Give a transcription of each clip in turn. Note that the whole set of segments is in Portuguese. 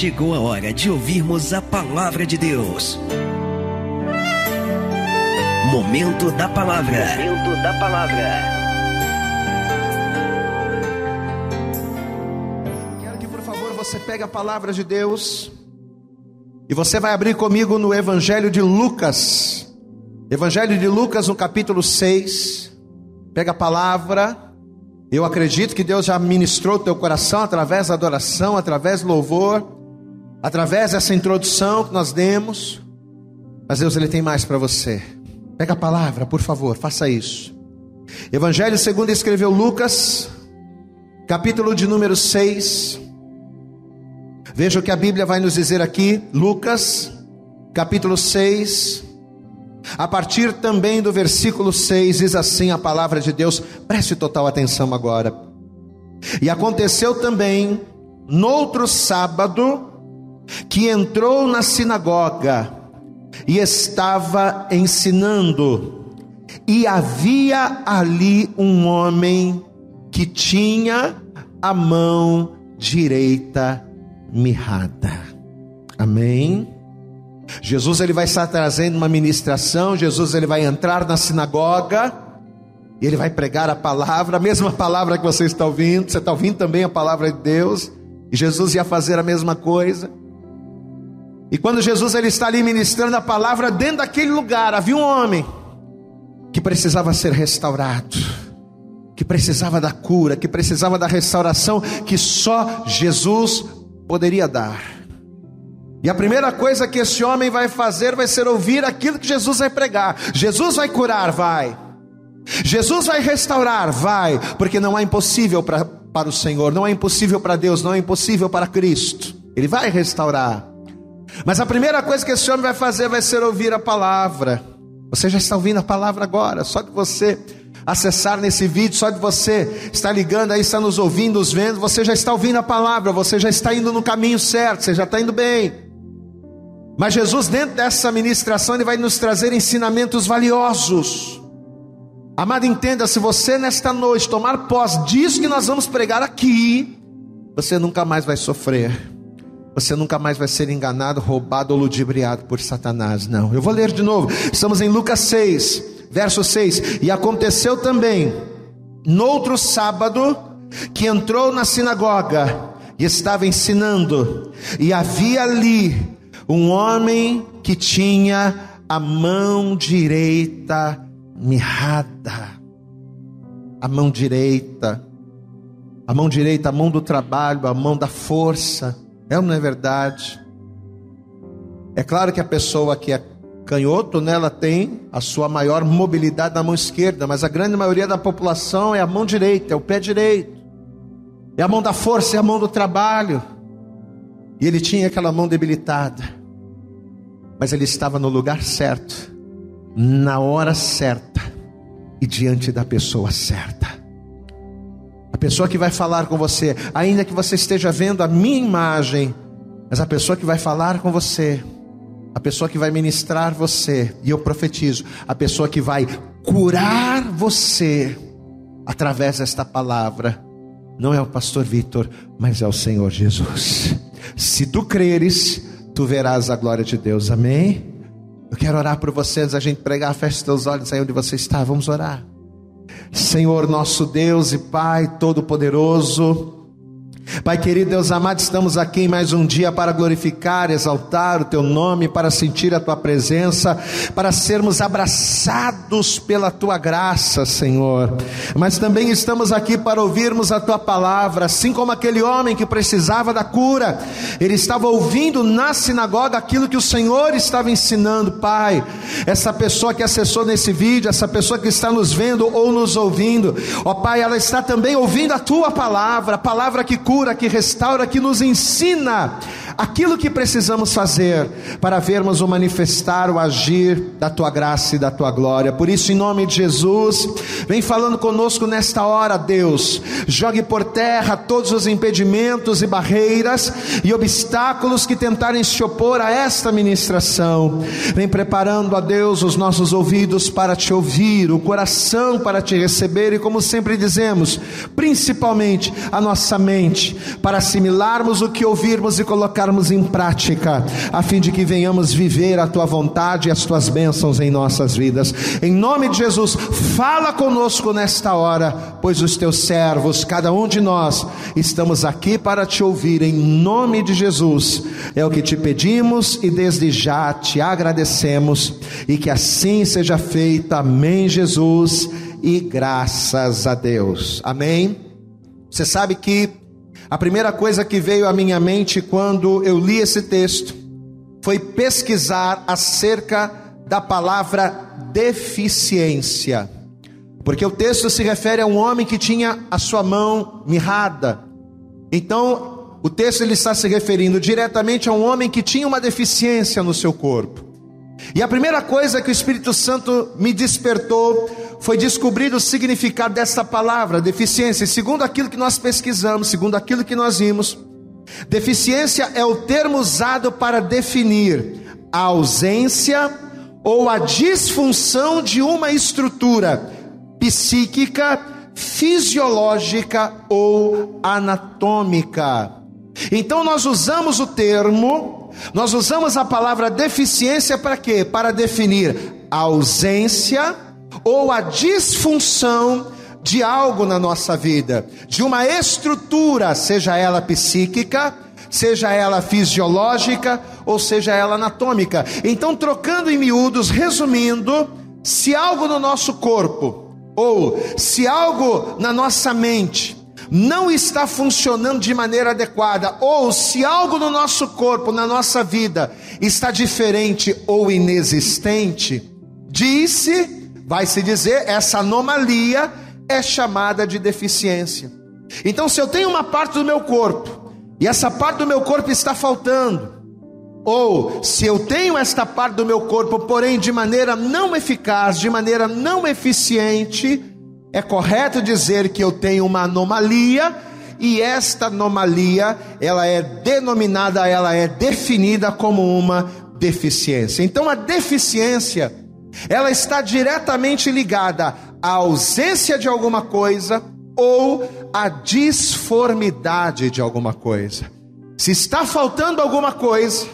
chegou a hora de ouvirmos a palavra de Deus. Momento da palavra. Momento da palavra. Quero que por favor você pegue a palavra de Deus e você vai abrir comigo no Evangelho de Lucas. Evangelho de Lucas, no capítulo 6. Pega a palavra. Eu acredito que Deus já ministrou o teu coração através da adoração, através do louvor, através dessa introdução que nós demos. Mas Deus ele tem mais para você. Pega a palavra, por favor, faça isso. Evangelho segundo escreveu Lucas, capítulo de número 6. Veja o que a Bíblia vai nos dizer aqui, Lucas, capítulo 6, a partir também do versículo 6, diz assim a palavra de Deus, preste total atenção agora. E aconteceu também, noutro sábado, que entrou na sinagoga e estava ensinando, e havia ali um homem que tinha a mão direita mirrada. Amém. Jesus ele vai estar trazendo uma ministração, Jesus ele vai entrar na sinagoga e ele vai pregar a palavra, a mesma palavra que você está ouvindo, você está ouvindo também a palavra de Deus, e Jesus ia fazer a mesma coisa. E quando Jesus ele está ali ministrando a palavra, dentro daquele lugar havia um homem que precisava ser restaurado, que precisava da cura, que precisava da restauração que só Jesus poderia dar. E a primeira coisa que esse homem vai fazer vai ser ouvir aquilo que Jesus vai pregar. Jesus vai curar, vai. Jesus vai restaurar, vai, porque não é impossível pra, para o Senhor, não é impossível para Deus, não é impossível para Cristo. Ele vai restaurar. Mas a primeira coisa que esse homem vai fazer vai ser ouvir a palavra. Você já está ouvindo a palavra agora, só de você acessar nesse vídeo, só de você estar ligando aí, está nos ouvindo, nos vendo, você já está ouvindo a palavra, você já está indo no caminho certo, você já está indo bem. Mas Jesus, dentro dessa ministração, ele vai nos trazer ensinamentos valiosos. Amado, entenda: se você nesta noite tomar posse disso que nós vamos pregar aqui, você nunca mais vai sofrer. Você nunca mais vai ser enganado, roubado ou ludibriado por Satanás. Não. Eu vou ler de novo. Estamos em Lucas 6, verso 6. E aconteceu também, no outro sábado, que entrou na sinagoga e estava ensinando, e havia ali um homem que tinha a mão direita mirrada. A mão direita. A mão direita, a mão do trabalho, a mão da força. É ou não é verdade? É claro que a pessoa que é canhoto, né, ela tem a sua maior mobilidade na mão esquerda, mas a grande maioria da população é a mão direita, é o pé direito. É a mão da força, é a mão do trabalho. E ele tinha aquela mão debilitada mas ele estava no lugar certo, na hora certa e diante da pessoa certa. Pessoa que vai falar com você, ainda que você esteja vendo a minha imagem, mas a pessoa que vai falar com você, a pessoa que vai ministrar você, e eu profetizo, a pessoa que vai curar você através desta palavra, não é o pastor Vitor, mas é o Senhor Jesus. Se tu creres, tu verás a glória de Deus. Amém? Eu quero orar por vocês, a gente pregar, feche teus olhos aí onde você está. Vamos orar. Senhor, nosso Deus e Pai Todo-Poderoso, Pai querido, Deus amado, estamos aqui mais um dia para glorificar, exaltar o Teu nome, para sentir a Tua presença, para sermos abraçados pela Tua graça, Senhor. Mas também estamos aqui para ouvirmos a Tua palavra, assim como aquele homem que precisava da cura, ele estava ouvindo na sinagoga aquilo que o Senhor estava ensinando, Pai. Essa pessoa que acessou nesse vídeo, essa pessoa que está nos vendo ou nos ouvindo, ó Pai, ela está também ouvindo a Tua palavra, a palavra que cura, que restaura, que nos ensina aquilo que precisamos fazer para vermos o manifestar, o agir da tua graça e da tua glória. Por isso, em nome de Jesus, vem falando conosco nesta hora, Deus. Jogue por terra todos os impedimentos e barreiras e obstáculos que tentarem se opor a esta ministração. Vem preparando a Deus os nossos ouvidos para te ouvir, o coração para te receber e, como sempre dizemos, principalmente a nossa mente para assimilarmos o que ouvirmos e colocar colocarmos em prática, a fim de que venhamos viver a tua vontade e as tuas bênçãos em nossas vidas. Em nome de Jesus, fala conosco nesta hora, pois os teus servos, cada um de nós, estamos aqui para te ouvir em nome de Jesus. É o que te pedimos e desde já te agradecemos e que assim seja feito. Amém, Jesus. E graças a Deus. Amém. Você sabe que a primeira coisa que veio à minha mente quando eu li esse texto foi pesquisar acerca da palavra deficiência. Porque o texto se refere a um homem que tinha a sua mão mirrada. Então, o texto ele está se referindo diretamente a um homem que tinha uma deficiência no seu corpo. E a primeira coisa que o Espírito Santo me despertou foi descobrir o significado dessa palavra, deficiência. segundo aquilo que nós pesquisamos, segundo aquilo que nós vimos, deficiência é o termo usado para definir a ausência ou a disfunção de uma estrutura psíquica, fisiológica ou anatômica. Então nós usamos o termo, nós usamos a palavra deficiência para quê? Para definir a ausência ou a disfunção de algo na nossa vida, de uma estrutura, seja ela psíquica, seja ela fisiológica ou seja ela anatômica. Então, trocando em miúdos, resumindo, se algo no nosso corpo ou se algo na nossa mente não está funcionando de maneira adequada, ou se algo no nosso corpo, na nossa vida, está diferente ou inexistente, disse vai se dizer, essa anomalia é chamada de deficiência. Então, se eu tenho uma parte do meu corpo e essa parte do meu corpo está faltando, ou se eu tenho esta parte do meu corpo, porém de maneira não eficaz, de maneira não eficiente, é correto dizer que eu tenho uma anomalia e esta anomalia, ela é denominada, ela é definida como uma deficiência. Então a deficiência ela está diretamente ligada à ausência de alguma coisa ou à disformidade de alguma coisa. Se está faltando alguma coisa,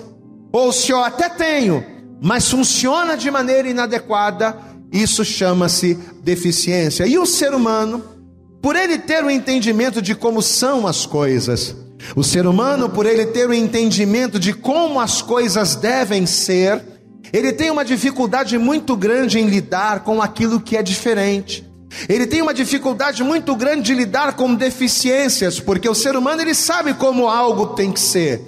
ou se eu até tenho, mas funciona de maneira inadequada, isso chama-se deficiência. E o ser humano, por ele ter o entendimento de como são as coisas, o ser humano, por ele ter o entendimento de como as coisas devem ser, ele tem uma dificuldade muito grande em lidar com aquilo que é diferente. Ele tem uma dificuldade muito grande de lidar com deficiências, porque o ser humano ele sabe como algo tem que ser.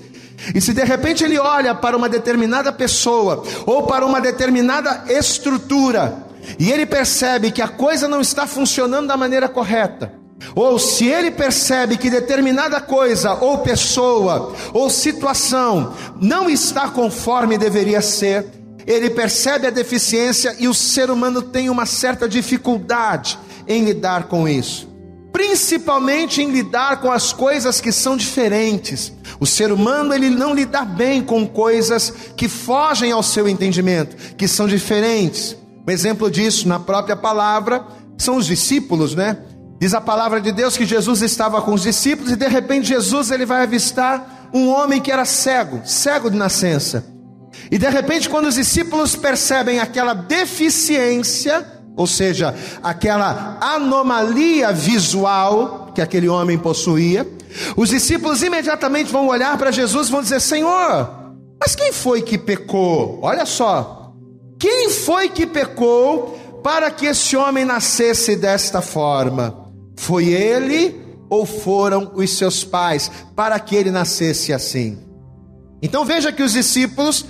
E se de repente ele olha para uma determinada pessoa ou para uma determinada estrutura e ele percebe que a coisa não está funcionando da maneira correta, ou se ele percebe que determinada coisa ou pessoa ou situação não está conforme deveria ser, ele percebe a deficiência e o ser humano tem uma certa dificuldade em lidar com isso. Principalmente em lidar com as coisas que são diferentes. O ser humano ele não lida bem com coisas que fogem ao seu entendimento, que são diferentes. Um exemplo disso na própria palavra são os discípulos, né? Diz a palavra de Deus que Jesus estava com os discípulos e de repente Jesus ele vai avistar um homem que era cego, cego de nascença. E de repente, quando os discípulos percebem aquela deficiência, ou seja, aquela anomalia visual que aquele homem possuía, os discípulos imediatamente vão olhar para Jesus e vão dizer: Senhor, mas quem foi que pecou? Olha só, quem foi que pecou para que esse homem nascesse desta forma? Foi ele ou foram os seus pais para que ele nascesse assim? Então veja que os discípulos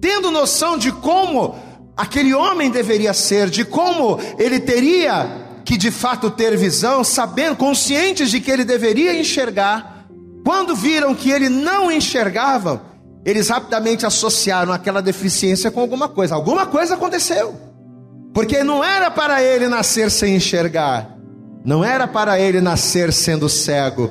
tendo noção de como aquele homem deveria ser, de como ele teria que de fato ter visão, sabendo, conscientes de que ele deveria enxergar, quando viram que ele não enxergava, eles rapidamente associaram aquela deficiência com alguma coisa. Alguma coisa aconteceu. Porque não era para ele nascer sem enxergar, não era para ele nascer sendo cego.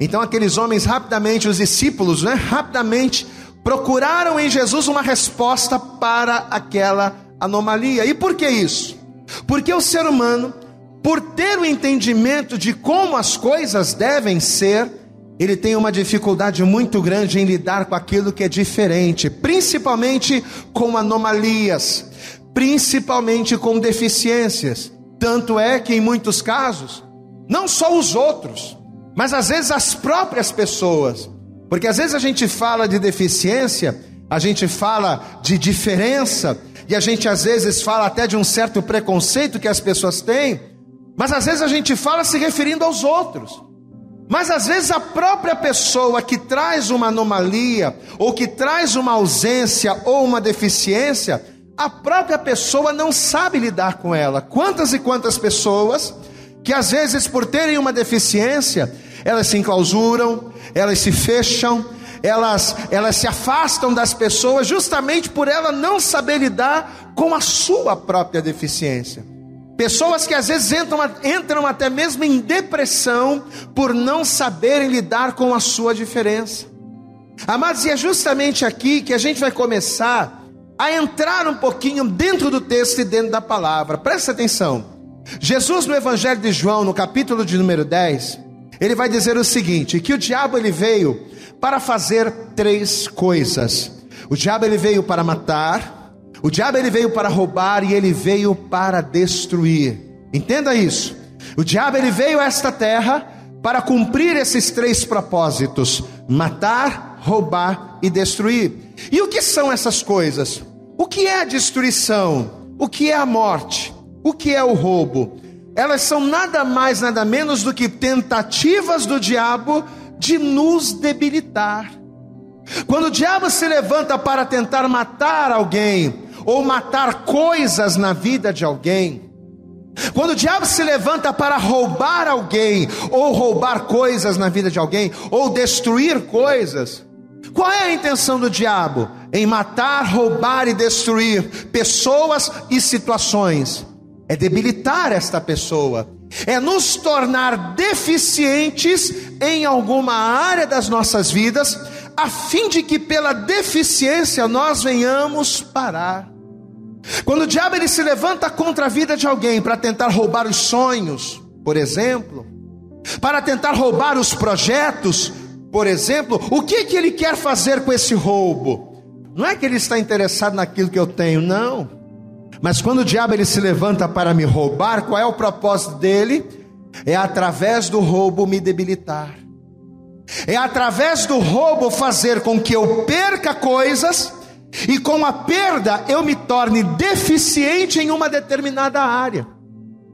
Então aqueles homens rapidamente, os discípulos, né, rapidamente procuraram em Jesus uma resposta para aquela anomalia. E por que isso? Porque o ser humano, por ter o entendimento de como as coisas devem ser, ele tem uma dificuldade muito grande em lidar com aquilo que é diferente, principalmente com anomalias, principalmente com deficiências. Tanto é que em muitos casos, não só os outros, mas às vezes as próprias pessoas, porque às vezes a gente fala de deficiência, a gente fala de diferença, e a gente às vezes fala até de um certo preconceito que as pessoas têm, mas às vezes a gente fala se referindo aos outros. Mas às vezes a própria pessoa que traz uma anomalia, ou que traz uma ausência ou uma deficiência, a própria pessoa não sabe lidar com ela. Quantas e quantas pessoas que às vezes por terem uma deficiência, elas se enclausuram, elas se fecham, elas, elas se afastam das pessoas justamente por ela não saber lidar com a sua própria deficiência. Pessoas que às vezes entram, entram até mesmo em depressão por não saberem lidar com a sua diferença. Amados, e é justamente aqui que a gente vai começar a entrar um pouquinho dentro do texto e dentro da palavra. Presta atenção. Jesus no Evangelho de João, no capítulo de número 10, ele vai dizer o seguinte: que o diabo ele veio para fazer três coisas. O diabo ele veio para matar, o diabo ele veio para roubar e ele veio para destruir. Entenda isso. O diabo ele veio a esta terra para cumprir esses três propósitos: matar, roubar e destruir. E o que são essas coisas? O que é a destruição? O que é a morte? O que é o roubo? Elas são nada mais, nada menos do que tentativas do diabo de nos debilitar. Quando o diabo se levanta para tentar matar alguém, ou matar coisas na vida de alguém, quando o diabo se levanta para roubar alguém, ou roubar coisas na vida de alguém, ou destruir coisas, qual é a intenção do diabo? Em matar, roubar e destruir pessoas e situações. É debilitar esta pessoa, é nos tornar deficientes em alguma área das nossas vidas, a fim de que pela deficiência nós venhamos parar. Quando o diabo ele se levanta contra a vida de alguém para tentar roubar os sonhos, por exemplo, para tentar roubar os projetos, por exemplo, o que que ele quer fazer com esse roubo? Não é que ele está interessado naquilo que eu tenho, não. Mas quando o diabo ele se levanta para me roubar, qual é o propósito dele? É através do roubo me debilitar. É através do roubo fazer com que eu perca coisas e com a perda eu me torne deficiente em uma determinada área,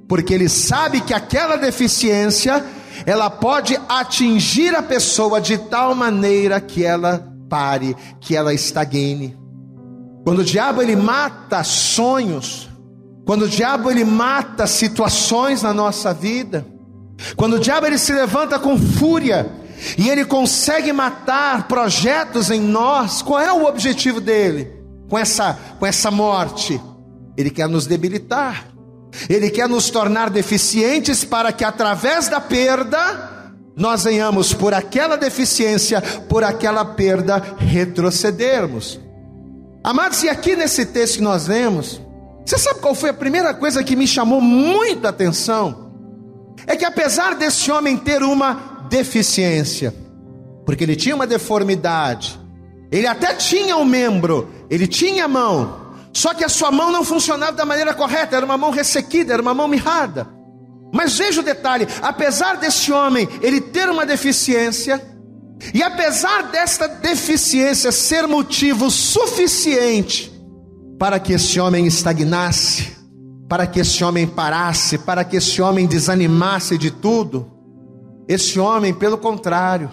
porque ele sabe que aquela deficiência ela pode atingir a pessoa de tal maneira que ela pare, que ela estagne. Quando o diabo ele mata sonhos, quando o diabo ele mata situações na nossa vida, quando o diabo ele se levanta com fúria, e ele consegue matar projetos em nós, qual é o objetivo dele com essa, com essa morte? Ele quer nos debilitar, ele quer nos tornar deficientes para que através da perda nós venhamos por aquela deficiência, por aquela perda, retrocedermos. Amados, e aqui nesse texto que nós vemos, você sabe qual foi a primeira coisa que me chamou muita atenção? É que apesar desse homem ter uma deficiência, porque ele tinha uma deformidade. Ele até tinha um membro, ele tinha mão, só que a sua mão não funcionava da maneira correta, era uma mão ressequida, era uma mão mirrada. Mas veja o detalhe: apesar desse homem ele ter uma deficiência, e apesar desta deficiência ser motivo suficiente para que esse homem estagnasse, para que esse homem parasse, para que esse homem desanimasse de tudo, esse homem, pelo contrário,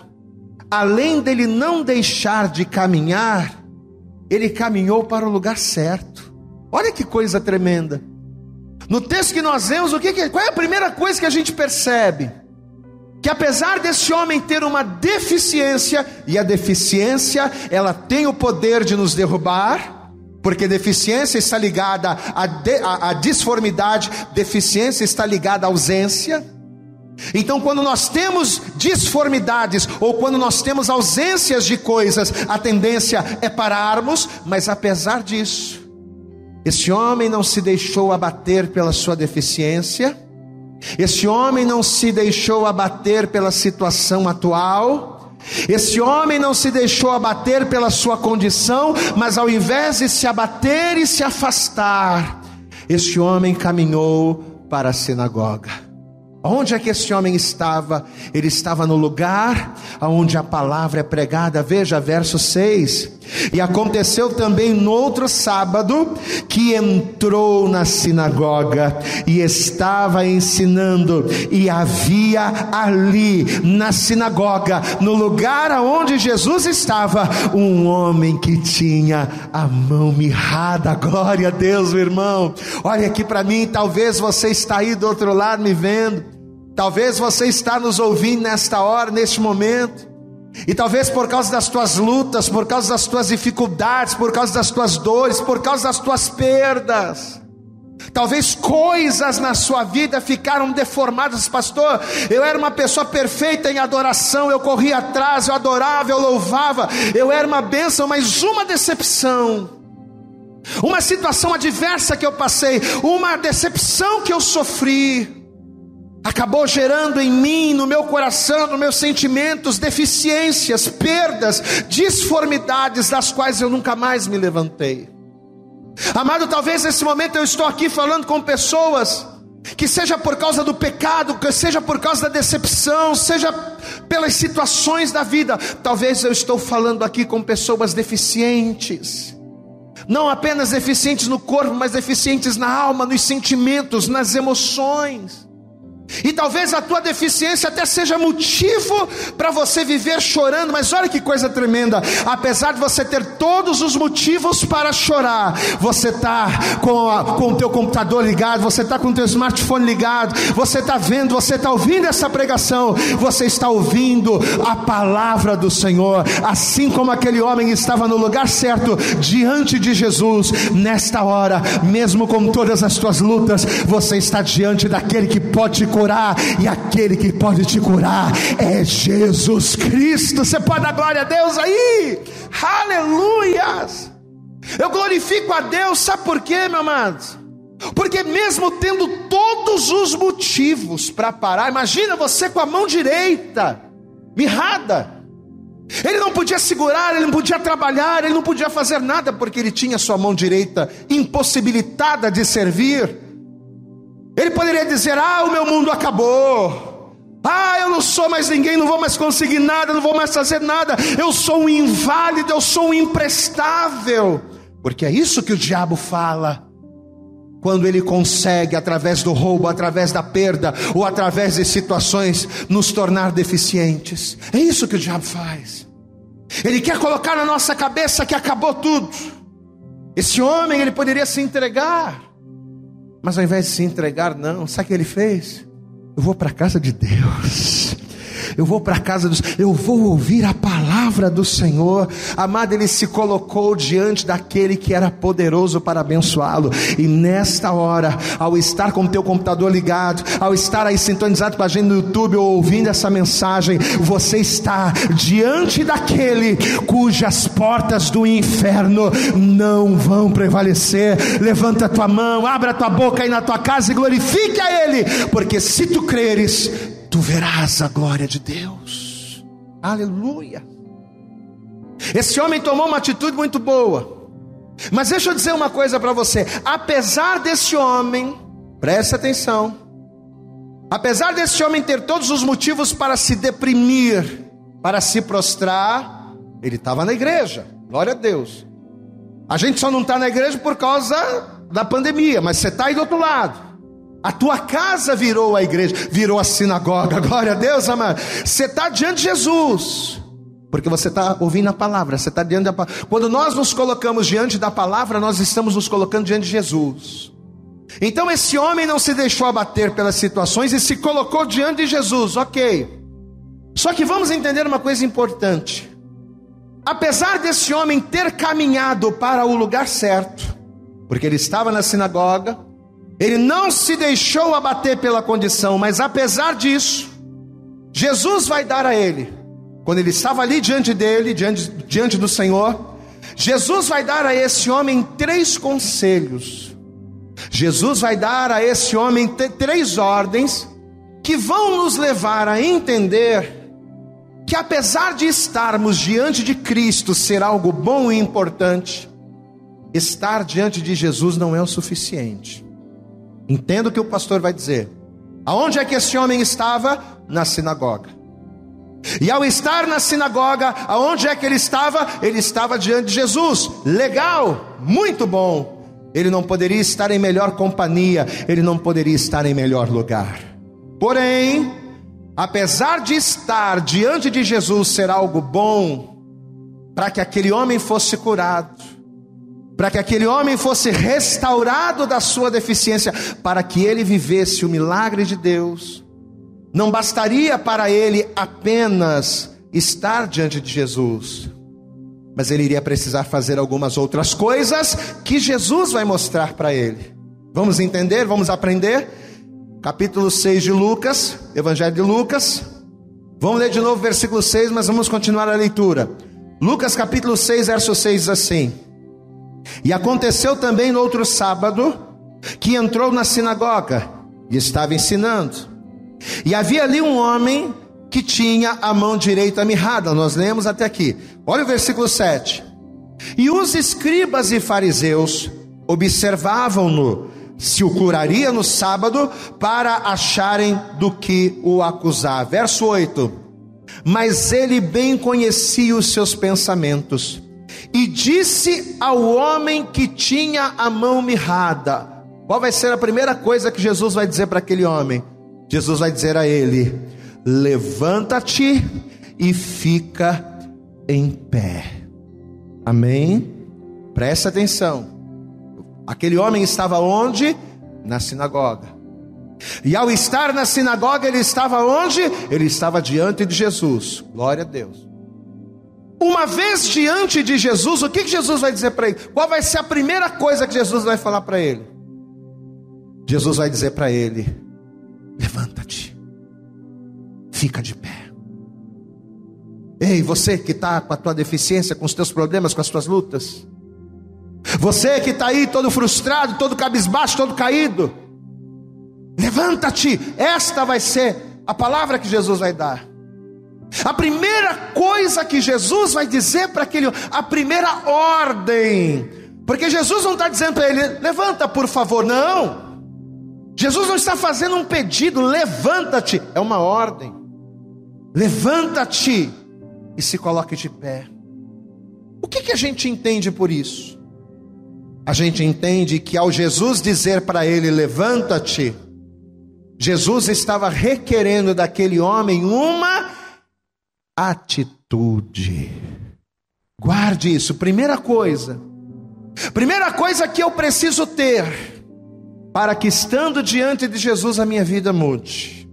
além dele não deixar de caminhar, ele caminhou para o lugar certo. Olha que coisa tremenda. No texto que nós vemos, o que, qual é a primeira coisa que a gente percebe? Que apesar desse homem ter uma deficiência, e a deficiência, ela tem o poder de nos derrubar, porque deficiência está ligada à, de, disformidade, deficiência está ligada à ausência. Então, quando nós temos disformidades ou quando nós temos ausências de coisas, a tendência é pararmos, mas apesar disso, esse homem não se deixou abater pela sua deficiência, esse homem não se deixou abater pela situação atual, Esse homem não se deixou abater pela sua condição, mas ao invés de se abater e se afastar, este homem caminhou para a sinagoga. Onde é que esse homem estava? Ele estava no lugar onde a palavra é pregada. Veja verso 6. E aconteceu também no outro sábado que entrou na sinagoga e estava ensinando, e havia ali na sinagoga, no lugar onde Jesus estava, um homem que tinha a mão mirrada. Glória a Deus, meu irmão. Olha aqui para mim, talvez você está aí do outro lado me vendo. Talvez você está nos ouvindo nesta hora, neste momento, e talvez por causa das tuas lutas, por causa das tuas dificuldades, por causa das tuas dores, por causa das tuas perdas, talvez coisas na sua vida ficaram deformadas, pastor. Eu era uma pessoa perfeita em adoração, eu corria atrás, eu adorava, eu louvava, eu era uma bênção, mas uma decepção. Uma situação adversa que eu passei, uma decepção que eu sofri, acabou gerando em mim, no meu coração, nos meus sentimentos, deficiências, perdas, disformidades das quais eu nunca mais me levantei. Amado, talvez nesse momento eu estou aqui falando com pessoas que seja por causa do pecado, que seja por causa da decepção, seja pelas situações da vida, talvez eu estou falando aqui com pessoas deficientes. Não apenas deficientes no corpo, mas deficientes na alma, nos sentimentos, nas emoções. E talvez a tua deficiência até seja motivo para você viver chorando, mas olha que coisa tremenda. Apesar de você ter todos os motivos para chorar, você está com, com o teu computador ligado, você está com o teu smartphone ligado, você está vendo, você está ouvindo essa pregação, você está ouvindo a palavra do Senhor, assim como aquele homem estava no lugar certo diante de Jesus, nesta hora, mesmo com todas as tuas lutas, você está diante daquele que pode curar, e aquele que pode te curar é Jesus Cristo. Você pode dar glória a Deus aí? Aleluias! Eu glorifico a Deus, sabe por quê, meu amado? Porque mesmo tendo todos os motivos para parar, imagina você com a mão direita mirrada. Ele não podia segurar, ele não podia trabalhar, ele não podia fazer nada porque ele tinha sua mão direita impossibilitada de servir. Ele poderia dizer: Ah, o meu mundo acabou. Ah, eu não sou mais ninguém, não vou mais conseguir nada, não vou mais fazer nada. Eu sou um inválido, eu sou um imprestável. Porque é isso que o diabo fala. Quando ele consegue, através do roubo, através da perda, ou através de situações, nos tornar deficientes. É isso que o diabo faz. Ele quer colocar na nossa cabeça que acabou tudo. Esse homem, ele poderia se entregar mas ao invés de se entregar, não, sabe o que ele fez? Eu vou para a casa de Deus eu vou para a casa dos, eu vou ouvir a palavra do Senhor. Amado, ele se colocou diante daquele que era poderoso para abençoá-lo. E nesta hora, ao estar com o teu computador ligado, ao estar aí sintonizado com a gente no YouTube ou ouvindo essa mensagem, você está diante daquele cujas portas do inferno não vão prevalecer. Levanta a tua mão, abra a tua boca aí na tua casa e glorifique a Ele, porque se tu creres, tu verás a glória de Deus. Aleluia. Esse homem tomou uma atitude muito boa. Mas deixa eu dizer uma coisa para você: apesar desse homem, preste atenção, apesar desse homem ter todos os motivos para se deprimir, para se prostrar, ele estava na igreja, glória a Deus. A gente só não está na igreja por causa da pandemia, mas você está aí do outro lado. A tua casa virou a igreja, virou a sinagoga. Glória a Deus, amado. Você está diante de Jesus, porque você está ouvindo a palavra. Você está diante da. Quando nós nos colocamos diante da palavra, nós estamos nos colocando diante de Jesus. Então esse homem não se deixou abater pelas situações e se colocou diante de Jesus. Ok. Só que vamos entender uma coisa importante. Apesar desse homem ter caminhado para o lugar certo, porque ele estava na sinagoga, ele não se deixou abater pela condição, mas apesar disso, Jesus vai dar a ele, quando ele estava ali diante dele, diante, diante do Senhor, Jesus vai dar a esse homem três conselhos. Jesus vai dar a esse homem três ordens que vão nos levar a entender que apesar de estarmos diante de Cristo ser algo bom e importante, estar diante de Jesus não é o suficiente. Entendo o que o pastor vai dizer. Aonde é que esse homem estava? Na sinagoga. E ao estar na sinagoga, aonde é que ele estava? Ele estava diante de Jesus. Legal, muito bom. Ele não poderia estar em melhor companhia, ele não poderia estar em melhor lugar. Porém, apesar de estar diante de Jesus ser algo bom, para que aquele homem fosse curado, para que aquele homem fosse restaurado da sua deficiência, para que ele vivesse o milagre de Deus, não bastaria para ele apenas estar diante de Jesus, mas ele iria precisar fazer algumas outras coisas que Jesus vai mostrar para ele. Vamos entender? Vamos aprender? Capítulo 6 de Lucas, Evangelho de Lucas. Vamos ler de novo o versículo 6, mas vamos continuar a leitura. Lucas capítulo 6, verso 6 diz assim: E aconteceu também no outro sábado que entrou na sinagoga e estava ensinando. E havia ali um homem que tinha a mão direita mirrada. Nós lemos até aqui. Olha o versículo 7. E os escribas e fariseus observavam-no se o curaria no sábado para acharem do que o acusar. Verso 8. Mas ele bem conhecia os seus pensamentos e disse ao homem que tinha a mão mirrada: Qual vai ser a primeira coisa que Jesus vai dizer para aquele homem? Jesus vai dizer a ele: levanta-te e fica em pé. Amém? Presta atenção. Aquele homem estava onde? Na sinagoga. E ao estar na sinagoga, ele estava onde? Ele estava diante de Jesus. Glória a Deus. Uma vez diante de Jesus, o que, Jesus vai dizer para ele? Qual vai ser a primeira coisa que Jesus vai falar para ele? Jesus vai dizer para ele: Levanta-te fica de pé. Ei, você que está com a tua deficiência, com os teus problemas, com as tuas lutas. Você que está aí todo frustrado, todo cabisbaixo, todo caído. Levanta-te. Esta vai ser a palavra que Jesus vai dar. A primeira coisa que Jesus vai dizer para aquele, a primeira ordem. Porque Jesus não está dizendo para ele, levanta por favor, não. Jesus não está fazendo um pedido, levanta-te, é uma ordem. Levanta-te e se coloque de pé. O que, que a gente entende por isso? A gente entende que ao Jesus dizer para ele: Levanta-te, Jesus estava requerendo daquele homem uma atitude. Guarde isso, primeira coisa. Primeira coisa que eu preciso ter para que estando diante de Jesus a minha vida mude.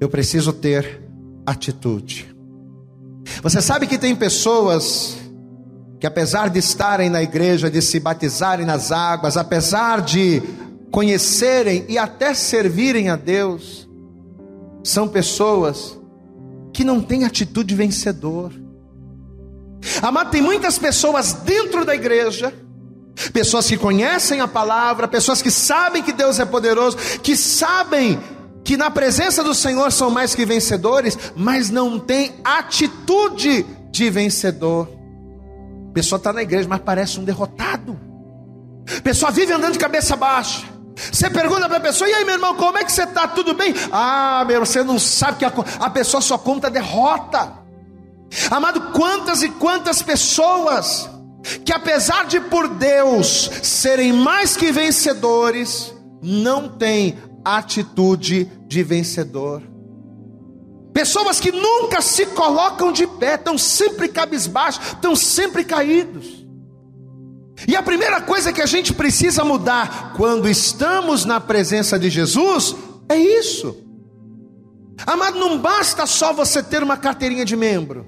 Eu preciso ter atitude. Você sabe que tem pessoas que, apesar de estarem na igreja, de se batizarem nas águas, apesar de conhecerem e até servirem a Deus, são pessoas que não têm atitude vencedor. Amado, tem muitas pessoas dentro da igreja, pessoas que conhecem a palavra, pessoas que sabem que Deus é poderoso, que sabem que na presença do Senhor são mais que vencedores, mas não tem atitude de vencedor. Pessoa está na igreja, mas parece um derrotado. A pessoa vive andando de cabeça baixa. Você pergunta para a pessoa: e aí, meu irmão, como é que você está? Tudo bem? Ah, meu, você não sabe que a, a pessoa só conta derrota. Amado, quantas e quantas pessoas que, apesar de por Deus serem mais que vencedores, não têm atitude de vencedor. Pessoas que nunca se colocam de pé, estão sempre cabisbaixos, estão sempre caídos. E a primeira coisa que a gente precisa mudar quando estamos na presença de Jesus é isso. Amado, não basta só você ter uma carteirinha de membro.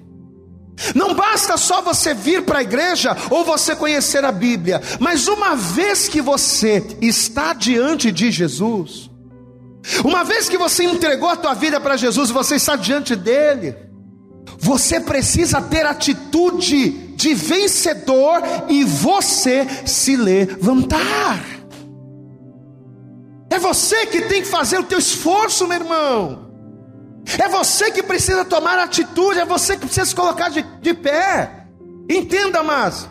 Não basta só você vir para a igreja ou você conhecer a Bíblia, mas uma vez que você está diante de Jesus, uma vez que você entregou a tua vida para Jesus, você está diante dele. Você precisa ter atitude de vencedor e você se levantar. É você que tem que fazer o teu esforço, meu irmão. É você que precisa tomar atitude, é você que precisa se colocar de, de pé. Entenda, mas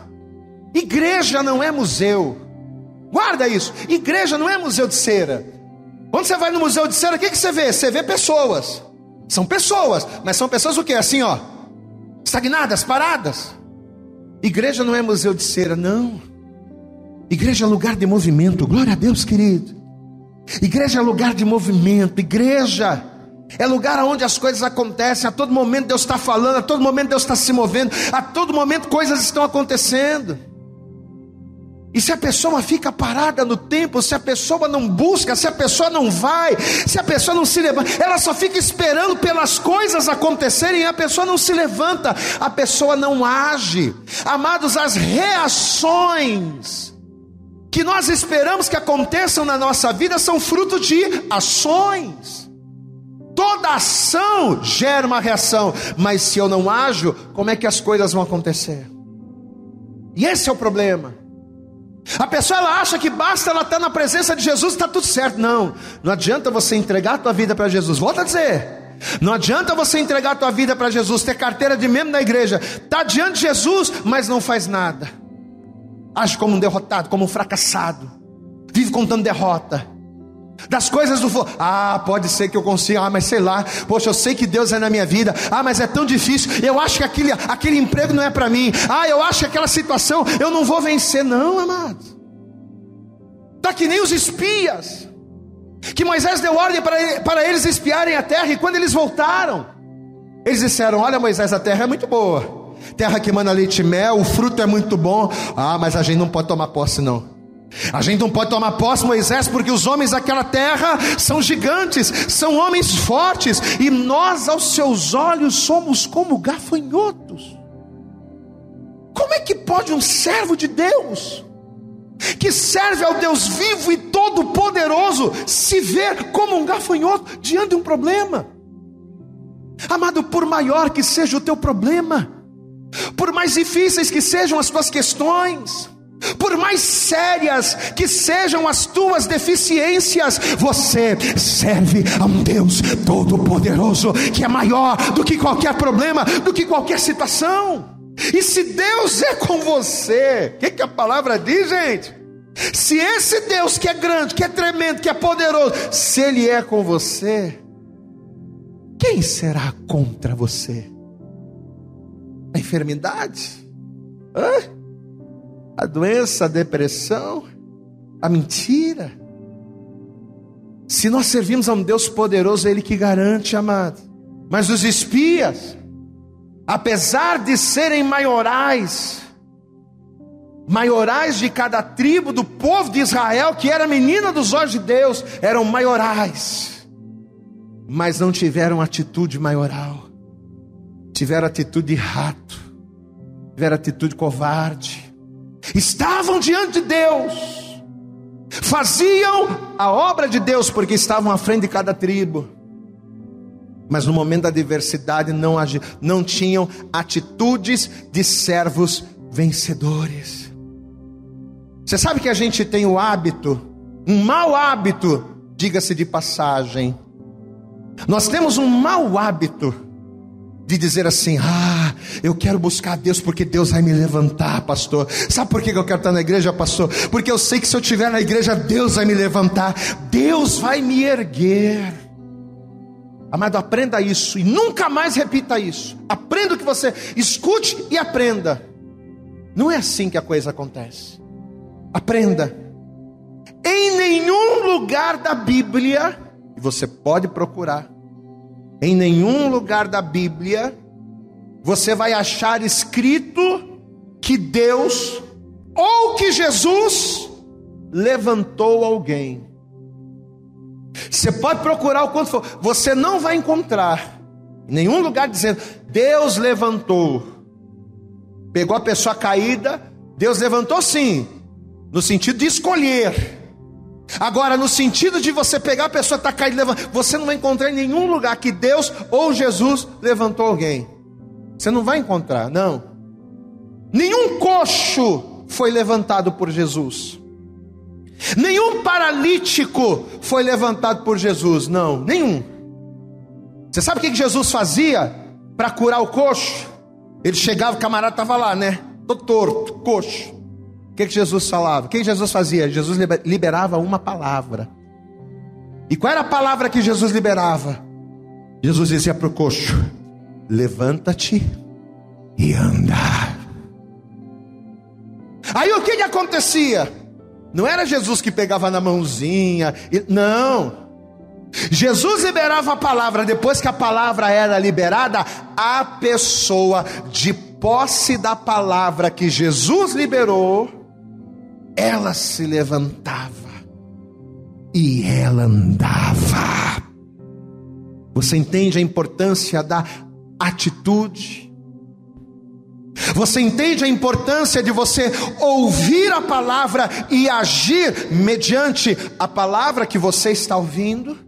igreja não é museu. Guarda isso. Igreja não é museu de cera. Quando você vai no museu de cera, o que, que você vê? Você vê pessoas. São pessoas, mas são pessoas o que? Assim, ó, estagnadas, paradas. Igreja não é museu de cera, não. Igreja é lugar de movimento. Glória a Deus, querido. Igreja é lugar de movimento. Igreja é lugar onde as coisas acontecem. A todo momento Deus está falando, a todo momento Deus está se movendo, a todo momento coisas estão acontecendo. E se a pessoa fica parada no tempo, se a pessoa não busca, se a pessoa não vai, se a pessoa não se levanta, ela só fica esperando pelas coisas acontecerem e a pessoa não se levanta, a pessoa não age. Amados, as reações que nós esperamos que aconteçam na nossa vida são fruto de ações. Toda ação gera uma reação, mas se eu não ajo, como é que as coisas vão acontecer? E esse é o problema. A pessoa ela acha que basta ela estar na presença de Jesus está tudo certo. Não, não adianta você entregar a tua vida para Jesus. Volta a dizer. Não adianta você entregar a tua vida para Jesus, ter carteira de membro na igreja, tá diante de Jesus, mas não faz nada age como um derrotado, como um fracassado, vive contando derrota. Das coisas do ah, pode ser que eu consiga, ah, mas sei lá, poxa, eu sei que Deus é na minha vida, ah, mas é tão difícil, eu acho que aquele, aquele emprego não é para mim, ah, eu acho que aquela situação eu não vou vencer, não, amados. Está que nem os espias, que Moisés deu ordem para, para eles espiarem a terra, e quando eles voltaram, eles disseram: Olha, Moisés, a terra é muito boa, terra que manda leite e mel, o fruto é muito bom. Ah, mas a gente não pode tomar posse, não. A gente não pode tomar posse, Moisés, porque os homens daquela terra são gigantes, são homens fortes, e nós, aos seus olhos, somos como gafanhotos. Como é que pode um servo de Deus, que serve ao Deus vivo e todo-poderoso, se ver como um gafanhoto diante de um problema? Amado, por maior que seja o teu problema, por mais difíceis que sejam as tuas questões, por mais sérias que sejam as tuas deficiências, você serve a um Deus Todo-Poderoso, que é maior do que qualquer problema, do que qualquer situação. E se Deus é com você, o que, que a palavra diz, gente? Se esse Deus que é grande, que é tremendo, que é poderoso, se Ele é com você, quem será contra você? a enfermidade, Hã? A doença, a depressão, a mentira. Se nós servimos a um Deus poderoso, é Ele que garante, amado. Mas os espias, apesar de serem maiorais, maiorais de cada tribo do povo de Israel, que era menina dos olhos de Deus, eram maiorais, mas não tiveram atitude maioral tiveram atitude de rato, tiveram atitude covarde, estavam diante de Deus, faziam a obra de Deus porque estavam à frente de cada tribo, mas no momento da adversidade não, não tinham atitudes de servos vencedores. Você sabe que a gente tem o hábito, um mau hábito, diga-se de passagem. Nós temos um mau hábito de dizer assim: Ah, eu quero buscar Deus porque Deus vai me levantar, pastor. Sabe por que eu quero estar na igreja, pastor? Porque eu sei que se eu estiver na igreja, Deus vai me levantar, Deus vai me erguer. Amado, aprenda isso e nunca mais repita isso. Aprenda o que você escute e aprenda. Não é assim que a coisa acontece. Aprenda. Em nenhum lugar da Bíblia, e você pode procurar, em nenhum lugar da Bíblia você vai achar escrito que Deus ou que Jesus levantou alguém. Você pode procurar o quanto for, você não vai encontrar nenhum lugar dizendo Deus levantou. Pegou a pessoa caída, Deus levantou sim, no sentido de escolher. Agora, no sentido de você pegar a pessoa que está caída você não vai encontrar em nenhum lugar que Deus ou Jesus levantou alguém. Você não vai encontrar, não. Nenhum coxo foi levantado por Jesus. Nenhum paralítico foi levantado por Jesus, não, nenhum. Você sabe o que Jesus fazia para curar o coxo? Ele chegava, o camarada estava lá, né? Todo torto, coxo. O que, que Jesus falava? O que, que Jesus fazia? Jesus liberava uma palavra. E qual era a palavra que Jesus liberava? Jesus dizia para o coxo: Levanta-te e anda. Aí o que, que acontecia? Não era Jesus que pegava na mãozinha, não. Jesus liberava a palavra, depois que a palavra era liberada, a pessoa, de posse da palavra que Jesus liberou, ela se levantava e ela andava. Você entende a importância da atitude? Você entende a importância de você ouvir a palavra e agir mediante a palavra que você está ouvindo?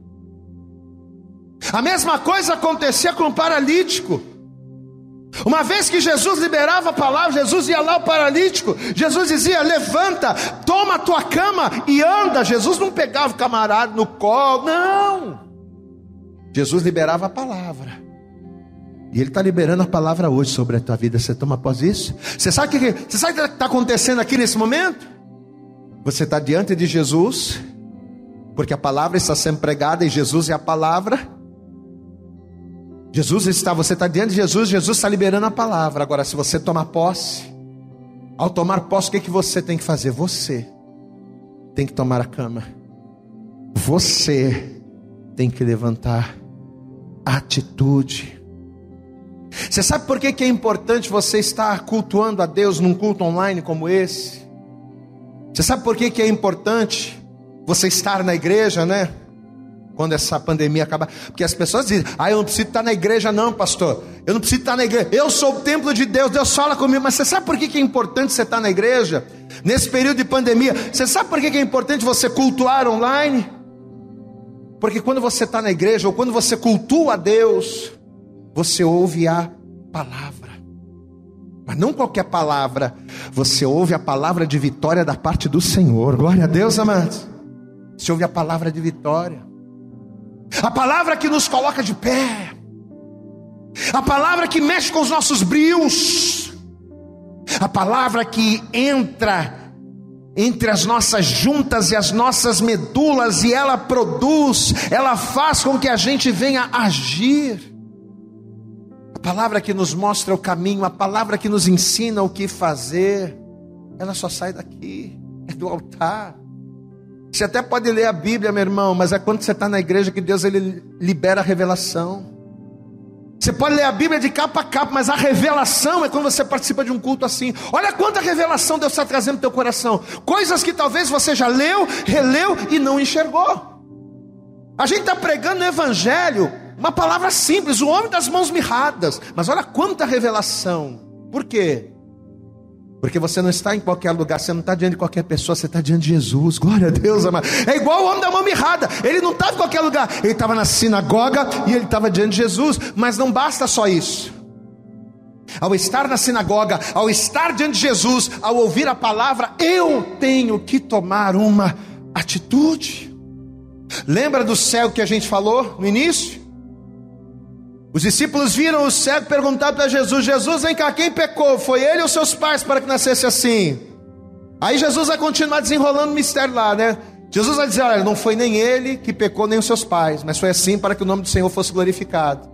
A mesma coisa acontecia com o paralítico. Uma vez que Jesus liberava a palavra, Jesus ia lá o paralítico, Jesus dizia: Levanta, toma a tua cama e anda. Jesus não pegava o camarada no colo, não. Jesus liberava a palavra. E Ele está liberando a palavra hoje sobre a tua vida. Você toma após isso? Você sabe o que, está acontecendo aqui nesse momento? Você está diante de Jesus, porque a palavra está sendo pregada e Jesus é a palavra. Jesus está, você está diante de Jesus, Jesus está liberando a palavra. Agora, se você tomar posse, ao tomar posse, o que, que você tem que fazer? Você tem que tomar a cama. Você tem que levantar a atitude. Você sabe por que, que é importante você estar cultuando a Deus num culto online como esse? Você sabe por que, que é importante você estar na igreja, né? quando essa pandemia acabar. Porque as pessoas dizem: Ah, eu não preciso estar na igreja, não, pastor. Eu não preciso estar na igreja. Eu sou o templo de Deus. Deus fala comigo. Mas você sabe por que é importante você estar na igreja? Nesse período de pandemia. Você sabe por que é importante você cultuar online? Porque quando você está na igreja, ou quando você cultua a Deus, você ouve a palavra. Mas não qualquer palavra. Você ouve a palavra de vitória da parte do Senhor. Glória a Deus, amados. Você ouve a palavra de vitória a palavra que nos coloca de pé, a palavra que mexe com os nossos brios, a palavra que entra entre as nossas juntas e as nossas medulas e ela produz, ela faz com que a gente venha agir. Palavra que nos mostra o caminho, a palavra que nos ensina o que fazer, ela só sai daqui, é do altar. Você até pode ler a Bíblia, meu irmão, mas é quando você está na igreja que Deus ele libera a revelação. Você pode ler a Bíblia de capa a capa, mas a revelação é quando você participa de um culto assim. Olha quanta revelação Deus está trazendo no teu coração. Coisas que talvez você já leu, releu e não enxergou. A gente está pregando no Evangelho, uma palavra simples, o homem das mãos mirradas. Mas olha quanta revelação. Por quê? Porque você não está em qualquer lugar, você não está diante de qualquer pessoa, você está diante de Jesus. Glória a Deus, amado. É igual o homem da mão mirrada. Ele não estava em qualquer lugar, ele estava na sinagoga e ele estava diante de Jesus. Mas não basta só isso. Ao estar na sinagoga, ao estar diante de Jesus, ao ouvir a palavra, eu tenho que tomar uma atitude. Lembra do céu que a gente falou no início? Os discípulos viram o cego perguntaram para Jesus: Jesus, vem cá, quem pecou? Foi ele ou seus pais para que nascesse assim? Aí Jesus vai continuar desenrolando o mistério lá, né? Jesus vai dizer: olha, não foi nem ele que pecou, nem os seus pais, mas foi assim para que o nome do Senhor fosse glorificado.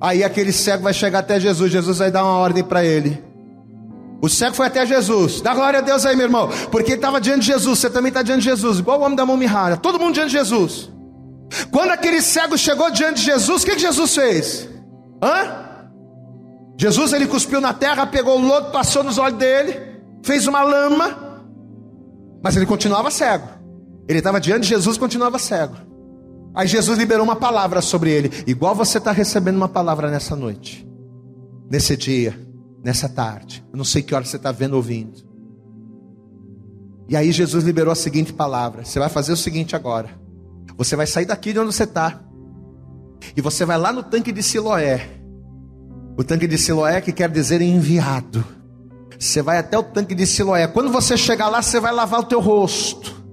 Aí aquele cego vai chegar até Jesus, Jesus vai dar uma ordem para ele. O cego foi até Jesus, dá glória a Deus aí, meu irmão, porque ele estava diante de Jesus, você também está diante de Jesus, igual o homem da mão mirrada, todo mundo diante de Jesus. Quando aquele cego chegou diante de Jesus, o que, Jesus fez? Hã? Jesus ele cuspiu na terra, pegou o lodo, passou nos olhos dele, fez uma lama, mas ele continuava cego. Ele estava diante de Jesus continuava cego. Aí Jesus liberou uma palavra sobre ele, igual você está recebendo uma palavra nessa noite, nesse dia, nessa tarde. Eu não sei que hora você está vendo ouvindo. E aí Jesus liberou a seguinte palavra: Você vai fazer o seguinte agora. Você vai sair daqui de onde você está. E você vai lá no tanque de Siloé. O tanque de Siloé que quer dizer enviado. Você vai até o tanque de Siloé. Quando você chegar lá, você vai lavar o teu rosto.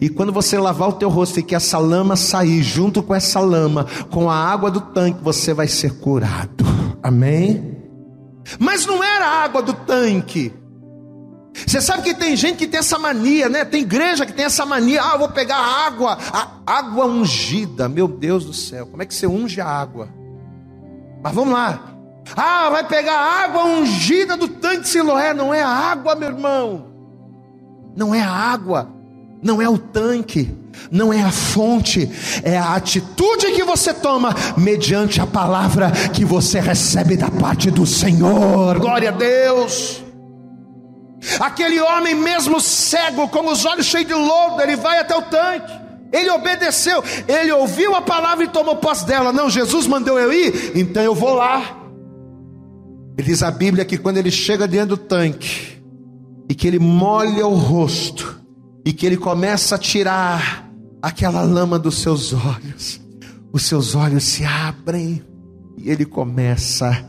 E quando você lavar o teu rosto e que essa lama sair junto com essa lama, com a água do tanque, você vai ser curado. Amém? Mas não era a água do tanque. Você sabe que tem gente que tem essa mania, né? Tem igreja que tem essa mania. Ah, vou pegar água, a água ungida. Meu Deus do céu, como é que você unge a água? Mas vamos lá. Ah, vai pegar a água ungida do tanque Siloé. Não é a água, meu irmão. Não é a água. Não é o tanque. Não é a fonte. É a atitude que você toma mediante a palavra que você recebe da parte do Senhor. Glória a Deus. Aquele homem, mesmo cego, com os olhos cheios de lodo, ele vai até o tanque. Ele obedeceu, ele ouviu a palavra e tomou posse dela. Não, Jesus mandou eu ir, então eu vou lá. Ele diz a Bíblia que quando ele chega dentro do tanque, e que ele molha o rosto, e que ele começa a tirar aquela lama dos seus olhos, os seus olhos se abrem, e ele começa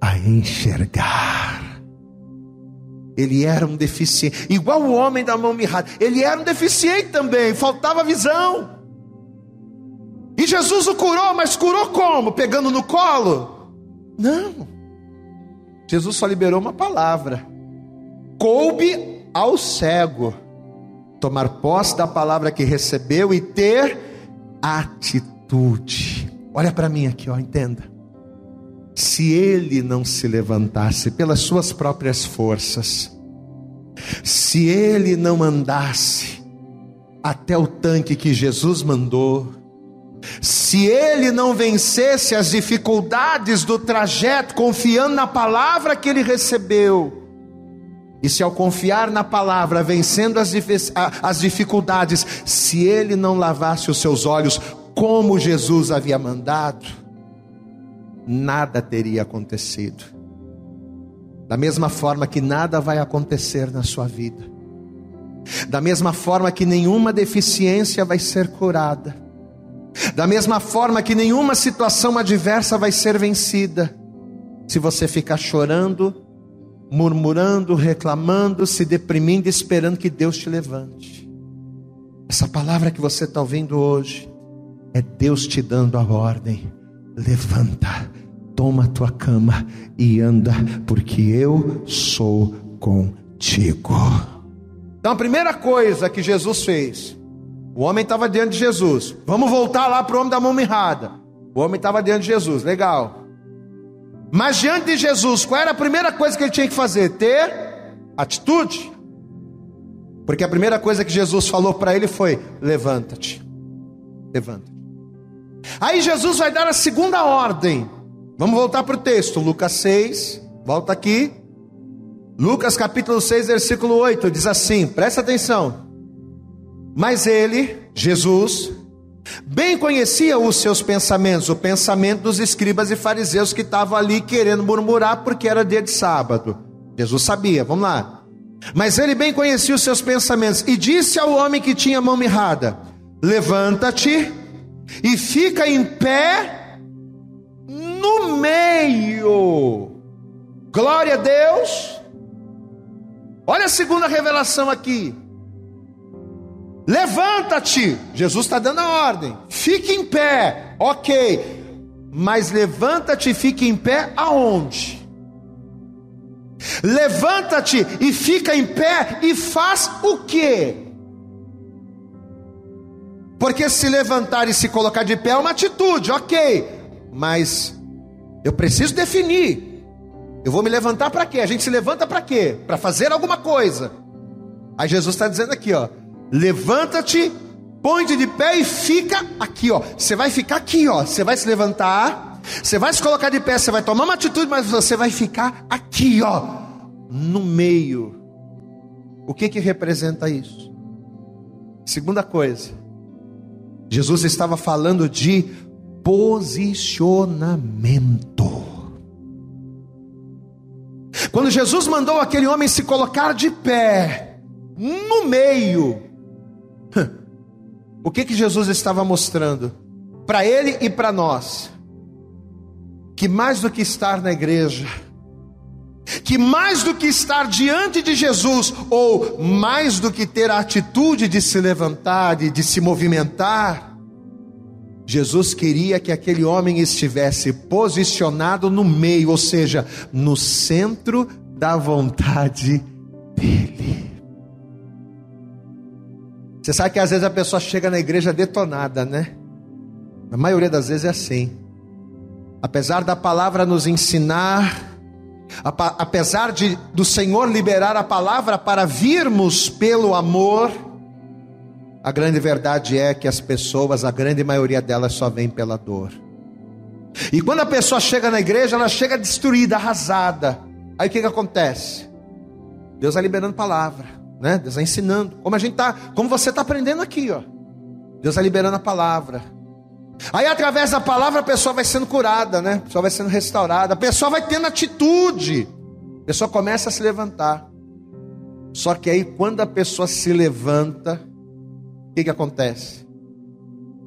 a enxergar. Ele era um deficiente, igual o homem da mão mirrada. Ele era um deficiente também, faltava visão. E Jesus o curou, mas curou como? Pegando no colo? Não. Jesus só liberou uma palavra. Coube ao cego tomar posse da palavra que recebeu e ter atitude. Olha para mim aqui, ó, entenda se ele não se levantasse pelas suas próprias forças, se ele não andasse até o tanque que Jesus mandou, se ele não vencesse as dificuldades do trajeto, confiando na palavra que ele recebeu, e se ao confiar na palavra, vencendo as, as dificuldades, se ele não lavasse os seus olhos como Jesus havia mandado, nada teria acontecido. Da mesma forma que nada vai acontecer na sua vida. Da mesma forma que nenhuma deficiência vai ser curada. Da mesma forma que nenhuma situação adversa vai ser vencida. Se você ficar chorando, murmurando, reclamando, se deprimindo, esperando que Deus te levante. Essa palavra que você está ouvindo hoje é Deus te dando a ordem levanta, toma a tua cama e anda, porque eu sou contigo. Então a primeira coisa que Jesus fez, o homem estava diante de Jesus. Vamos voltar lá para o homem da mão mirrada. O homem estava diante de Jesus, legal. Mas diante de Jesus, qual era a primeira coisa que ele tinha que fazer? Ter atitude. Porque a primeira coisa que Jesus falou para ele foi: levanta-te, levanta. Aí Jesus vai dar a segunda ordem. Vamos voltar para o texto, Lucas 6, volta aqui. Lucas capítulo 6, versículo 8, diz assim: presta atenção. Mas ele, Jesus, bem conhecia os seus pensamentos, o pensamento dos escribas e fariseus que estavam ali querendo murmurar porque era dia de sábado. Jesus sabia, vamos lá. Mas ele bem conhecia os seus pensamentos e disse ao homem que tinha mão mirrada: Levanta-te e fica em pé no meio. Glória a Deus. Olha a segunda revelação aqui. Levanta-te. Jesus está dando a ordem. Fique em pé. Ok. Mas levanta-te e fique em pé aonde? Levanta-te e fica em pé e faz o que? Porque se levantar e se colocar de pé é uma atitude, ok. Mas eu preciso definir. Eu vou me levantar para quê? A gente se levanta para quê? Para fazer alguma coisa. Aí Jesus está dizendo aqui, ó. Levanta-te, põe-te de pé e fica aqui, ó. Você vai ficar aqui, ó. Você vai se levantar, você vai se colocar de pé, você vai tomar uma atitude, mas você vai ficar aqui, ó, no meio. O que que representa isso? Segunda coisa, Jesus estava falando de posicionamento. Quando Jesus mandou aquele homem se colocar de pé, no meio, o que que Jesus estava mostrando? Para ele e para nós, que mais do que estar na igreja, que mais do que estar diante de Jesus, ou mais do que ter a atitude de se levantar, de, de se movimentar, Jesus queria que aquele homem estivesse posicionado no meio, ou seja, no centro da vontade dele. Você sabe que às vezes a pessoa chega na igreja detonada, né? A maioria das vezes é assim. Apesar da palavra nos ensinar, apesar de do Senhor liberar a palavra para virmos pelo amor, a grande verdade é que as pessoas, a grande maioria delas, só vem pela dor. E quando a pessoa chega na igreja, ela chega destruída, arrasada. Aí o que, que acontece? Deus está liberando palavra, né? Deus está ensinando. Como a gente tá, como você está aprendendo aqui, ó. Deus está liberando a palavra. Aí através da palavra a pessoa vai sendo curada, né? A pessoa vai sendo restaurada, a pessoa vai tendo atitude. A pessoa começa a se levantar. Só que aí quando a pessoa se levanta, o que, que acontece?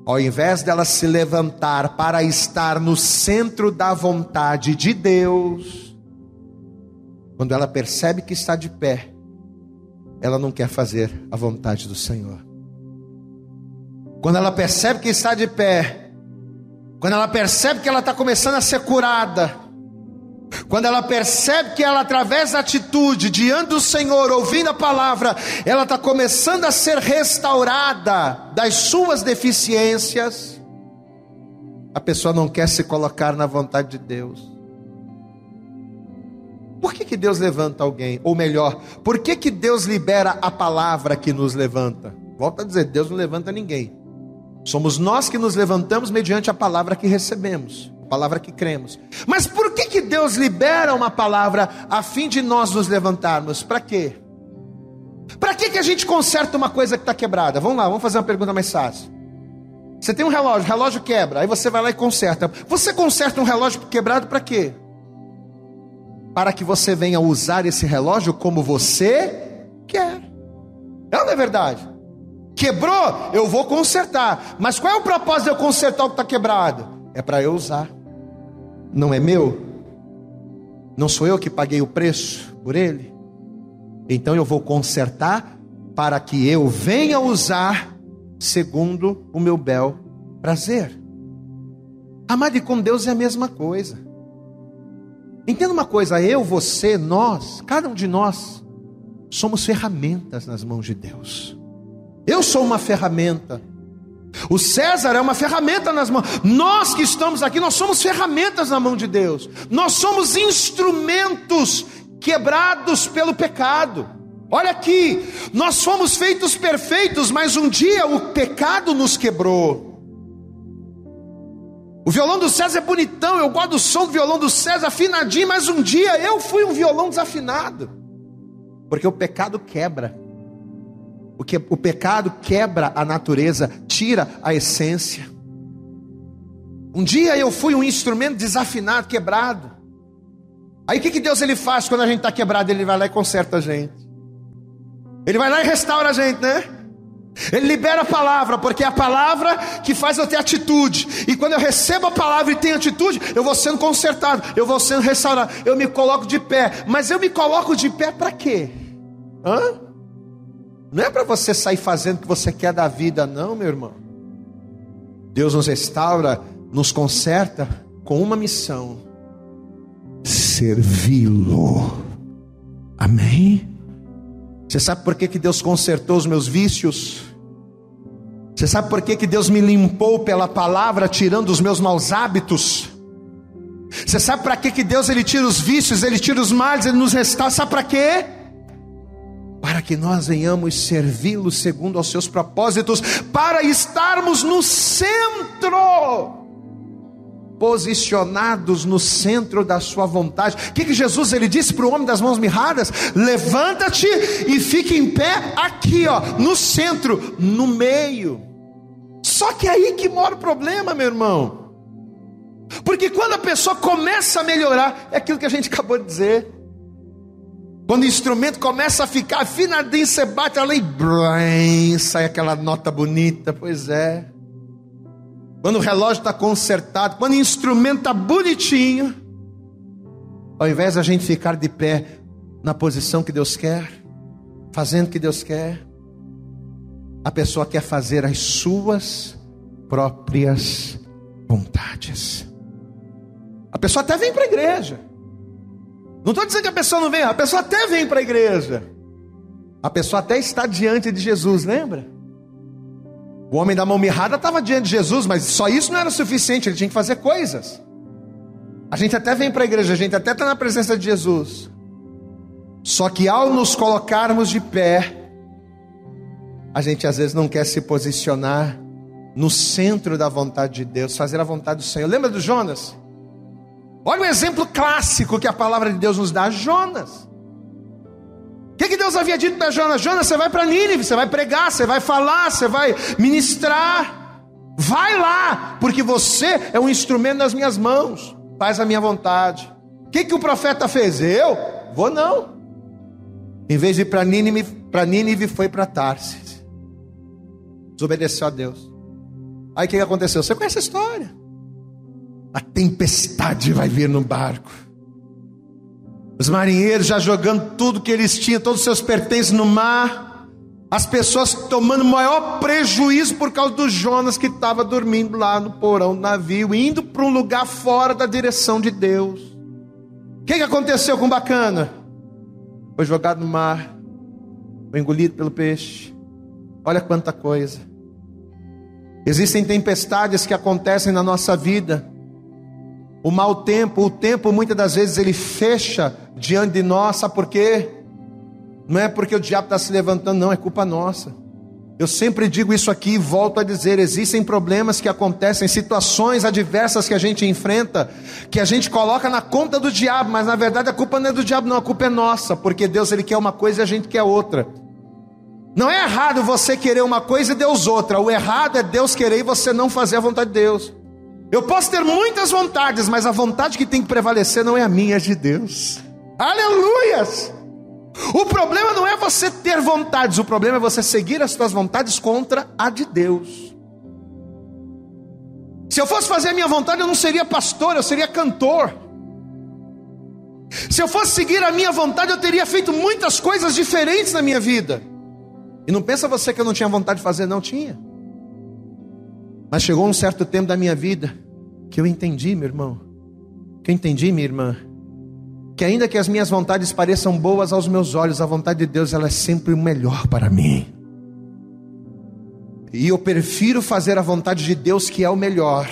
Ao invés dela se levantar para estar no centro da vontade de Deus, quando ela percebe que está de pé, ela não quer fazer a vontade do Senhor. Quando ela percebe que está de pé, quando ela percebe que ela está começando a ser curada, quando ela percebe que ela, através da atitude, diante do Senhor, ouvindo a palavra, ela está começando a ser restaurada das suas deficiências, a pessoa não quer se colocar na vontade de Deus. Por que, que Deus levanta alguém? Ou melhor, por que, que Deus libera a palavra que nos levanta? Volta a dizer: Deus não levanta ninguém. Somos nós que nos levantamos mediante a palavra que recebemos palavra que cremos. Mas por que, que Deus libera uma palavra a fim de nós nos levantarmos? Para quê? Para que, que a gente conserta uma coisa que está quebrada? Vamos lá, vamos fazer uma pergunta mais fácil. Você tem um relógio, o relógio quebra, aí você vai lá e conserta. Você conserta um relógio quebrado para quê? Para que você venha usar esse relógio como você quer. É não é verdade? Quebrou, eu vou consertar. Mas qual é o propósito de eu consertar o que está quebrado? É para eu usar não é meu? Não sou eu que paguei o preço por ele? Então eu vou consertar para que eu venha usar segundo o meu bel prazer. Amar e com Deus é a mesma coisa. Entenda uma coisa, eu, você, nós, cada um de nós, somos ferramentas nas mãos de Deus. Eu sou uma ferramenta o César é uma ferramenta nas mãos. Nós que estamos aqui, nós somos ferramentas na mão de Deus. Nós somos instrumentos quebrados pelo pecado. Olha aqui, nós fomos feitos perfeitos, mas um dia o pecado nos quebrou. O violão do César é bonitão, eu gosto do som do violão do César afinadinho, mas um dia eu fui um violão desafinado. Porque o pecado quebra. O, que, o pecado quebra a natureza, tira a essência. Um dia eu fui um instrumento desafinado, quebrado. Aí o que, que Deus ele faz quando a gente está quebrado? Ele vai lá e conserta a gente. Ele vai lá e restaura a gente, né? Ele libera a palavra, porque é a palavra que faz eu ter atitude. E quando eu recebo a palavra e tenho atitude, eu vou sendo consertado, eu vou sendo restaurado, eu me coloco de pé. Mas eu me coloco de pé para quê? Hã? Não é para você sair fazendo o que você quer da vida, não, meu irmão. Deus nos restaura, nos conserta com uma missão: servi-lo. Amém? Você sabe por que, que Deus consertou os meus vícios? Você sabe por que, que Deus me limpou pela palavra, tirando os meus maus hábitos? Você sabe para que, que Deus ele tira os vícios, ele tira os males, ele nos restaura? Sabe para quê? Para que nós venhamos servi-lo segundo aos seus propósitos, para estarmos no centro, posicionados no centro da sua vontade. O que, que Jesus ele disse para o homem das mãos mirradas? Levanta-te e fique em pé aqui, ó, no centro, no meio. Só que é aí que mora o problema, meu irmão. Porque quando a pessoa começa a melhorar, é aquilo que a gente acabou de dizer. Quando o instrumento começa a ficar afinadinho, você bate ali e sai aquela nota bonita, pois é. Quando o relógio está consertado, quando o instrumento está bonitinho, Ao invés da gente ficar de pé na posição que Deus quer, fazendo o que Deus quer, a pessoa quer fazer as suas próprias vontades. A pessoa até vem para a igreja. Não estou dizendo que a pessoa não vem, a pessoa até vem para a igreja. A pessoa até está diante de Jesus, lembra? O homem da mão mirrada estava diante de Jesus, mas só isso não era suficiente, ele tinha que fazer coisas. A gente até vem para a igreja, a gente até está na presença de Jesus. Só que ao nos colocarmos de pé, a gente às vezes não quer se posicionar no centro da vontade de Deus, fazer a vontade do Senhor. Lembra do Jonas? Olha o exemplo clássico que a palavra de Deus nos dá: Jonas. O que, que Deus havia dito para Jonas? Jonas, você vai para Nínive, você vai pregar, você vai falar, você vai ministrar. Vai lá, porque você é um instrumento nas minhas mãos. Faz a minha vontade. O que, que o profeta fez? Eu? Vou não. Em vez de ir para Nínive, para Nínive foi para Tarsis. Desobedeceu a Deus. Aí o que, que aconteceu? Você conhece a história. A tempestade vai vir no barco. Os marinheiros já jogando tudo que eles tinham, todos os seus pertences no mar. As pessoas tomando maior prejuízo por causa do Jonas que estava dormindo lá no porão do navio, indo para um lugar fora da direção de Deus. O que, que aconteceu com bacana? Foi jogado no mar, foi engolido pelo peixe. Olha quanta coisa. Existem tempestades que acontecem na nossa vida o mau tempo, o tempo muitas das vezes ele fecha diante de nós, sabe por quê? Não é porque o diabo está se levantando, não, é culpa nossa. Eu sempre digo isso aqui e volto a dizer: existem problemas que acontecem, situações adversas que a gente enfrenta, que a gente coloca na conta do diabo, mas na verdade a culpa não é do diabo, não, a culpa é nossa, porque Deus ele quer uma coisa e a gente quer outra. Não é errado você querer uma coisa e Deus outra, o errado é Deus querer e você não fazer a vontade de Deus. Eu posso ter muitas vontades, mas a vontade que tem que prevalecer não é a minha, é de Deus. Aleluias! O problema não é você ter vontades, o problema é você seguir as suas vontades contra a de Deus. Se eu fosse fazer a minha vontade, eu não seria pastor, eu seria cantor. Se eu fosse seguir a minha vontade, eu teria feito muitas coisas diferentes na minha vida. E não pensa você que eu não tinha vontade de fazer, não tinha. Mas chegou um certo tempo da minha vida que eu entendi, meu irmão, que eu entendi, minha irmã, que ainda que as minhas vontades pareçam boas aos meus olhos, a vontade de Deus ela é sempre o melhor para mim. E eu prefiro fazer a vontade de Deus, que é o melhor,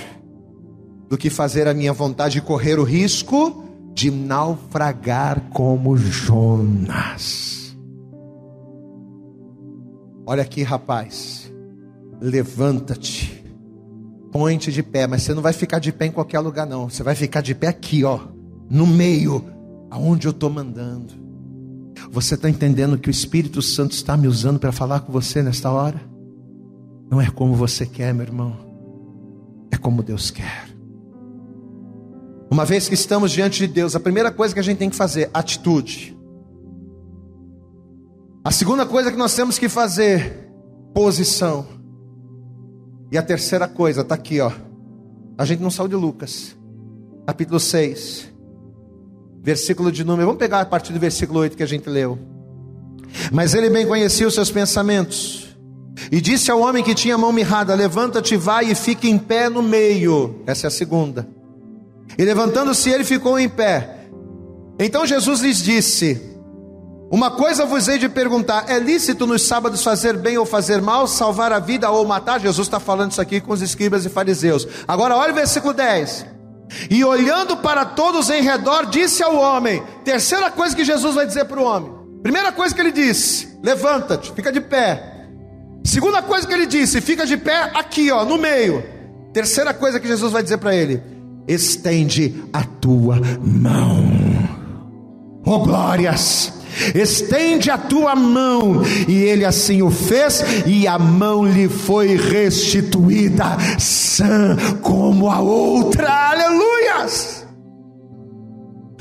do que fazer a minha vontade e correr o risco de naufragar como Jonas. Olha aqui, rapaz, levanta-te Põe-te de pé, mas você não vai ficar de pé em qualquer lugar, não. Você vai ficar de pé aqui, ó, no meio, aonde eu estou mandando. Você está entendendo que o Espírito Santo está me usando para falar com você nesta hora? Não é como você quer, meu irmão, é como Deus quer. Uma vez que estamos diante de Deus, a primeira coisa que a gente tem que fazer, atitude. A segunda coisa que nós temos que fazer, posição. E a terceira coisa está aqui, ó. A gente não saiu de Lucas, capítulo 6, versículo de número. Vamos pegar a partir do versículo 8 que a gente leu. Mas ele bem conhecia os seus pensamentos. E disse ao homem que tinha a mão mirrada: Levanta-te, vai e fique em pé no meio. Essa é a segunda. E levantando-se, ele ficou em pé. Então Jesus lhes disse: uma coisa vos hei de perguntar: é lícito nos sábados fazer bem ou fazer mal, salvar a vida ou matar? Jesus está falando isso aqui com os escribas e fariseus. Agora, olha o versículo 10. E olhando para todos em redor, disse ao homem: terceira coisa que Jesus vai dizer para o homem. Primeira coisa que ele disse: levanta-te, fica de pé. Segunda coisa que ele disse: fica de pé aqui, ó, no meio. Terceira coisa que Jesus vai dizer para ele: estende a tua mão. Oh glórias! Estende a tua mão. E ele assim o fez, e a mão lhe foi restituída, sã como a outra. Aleluias!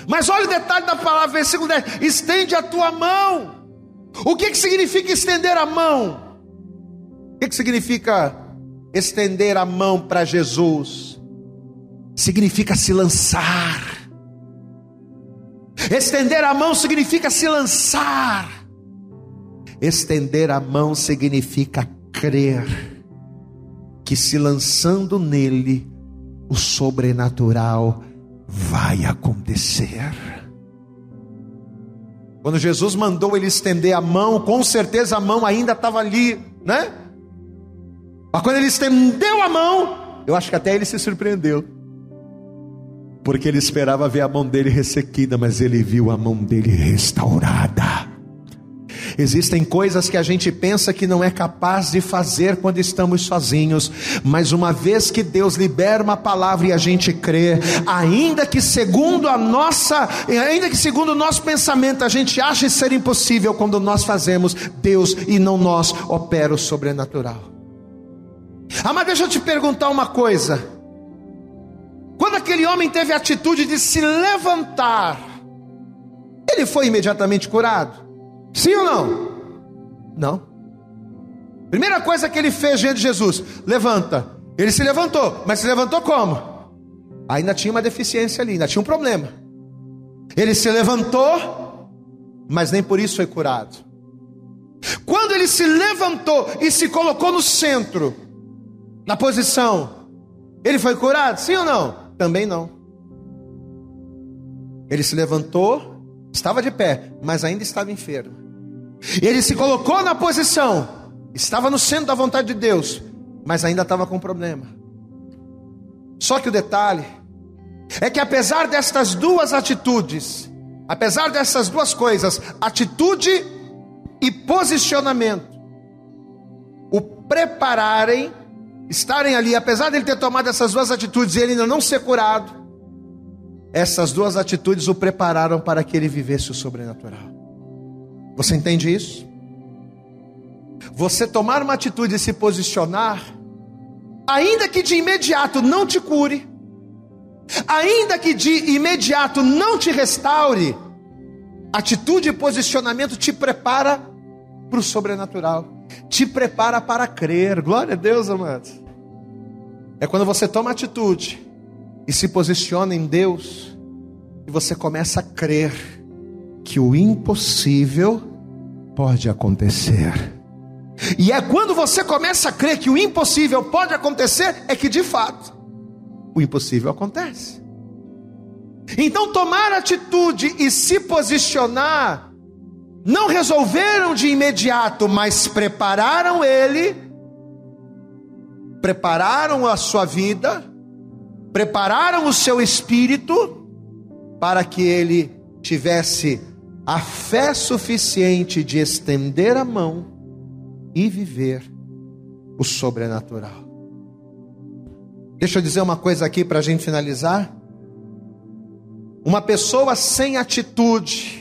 Mas olha o detalhe da palavra, versículo 10: estende a tua mão. O que, que significa estender a mão? O que, que significa estender a mão para Jesus? Significa se lançar Estender a mão significa se lançar. Estender a mão significa crer que se lançando nele, o sobrenatural vai acontecer. Quando Jesus mandou ele estender a mão, com certeza a mão ainda estava ali, né? Mas quando ele estendeu a mão, eu acho que até ele se surpreendeu. Porque ele esperava ver a mão dele ressequida, mas ele viu a mão dele restaurada. Existem coisas que a gente pensa que não é capaz de fazer quando estamos sozinhos, mas uma vez que Deus libera uma palavra e a gente crê, ainda que segundo a nossa, ainda que segundo o nosso pensamento a gente ache ser impossível, quando nós fazemos, Deus e não nós opera o sobrenatural. Ah, mas deixa eu te perguntar uma coisa. Quando aquele homem teve a atitude de se levantar, ele foi imediatamente curado? Sim ou não? Não. Primeira coisa que ele fez diante de Jesus: levanta. Ele se levantou, mas se levantou como? Ainda tinha uma deficiência ali, ainda tinha um problema. Ele se levantou, mas nem por isso foi curado. Quando ele se levantou e se colocou no centro, na posição, ele foi curado? Sim ou não? Também não. Ele se levantou, estava de pé, mas ainda estava enfermo. Ele se colocou na posição, estava no centro da vontade de Deus, mas ainda estava com problema. Só que o detalhe é que apesar destas duas atitudes, apesar dessas duas coisas, atitude e posicionamento, o prepararem, estarem ali, apesar de ele ter tomado essas duas atitudes e ele ainda não ser curado, essas duas atitudes o prepararam para que ele vivesse o sobrenatural. Você entende isso? Você tomar uma atitude e se posicionar, ainda que de imediato não te cure, ainda que de imediato não te restaure, atitude e posicionamento te prepara para o sobrenatural, te prepara para crer. Glória a Deus, amados. É quando você toma atitude e se posiciona em Deus, e você começa a crer que o impossível pode acontecer. E é quando você começa a crer que o impossível pode acontecer, é que de fato o impossível acontece. Então, tomar atitude e se posicionar, não resolveram de imediato, mas prepararam ele, prepararam a sua vida, prepararam o seu espírito, para que ele tivesse a fé suficiente de estender a mão e viver o sobrenatural. Deixa eu dizer uma coisa aqui para a gente finalizar. Uma pessoa sem atitude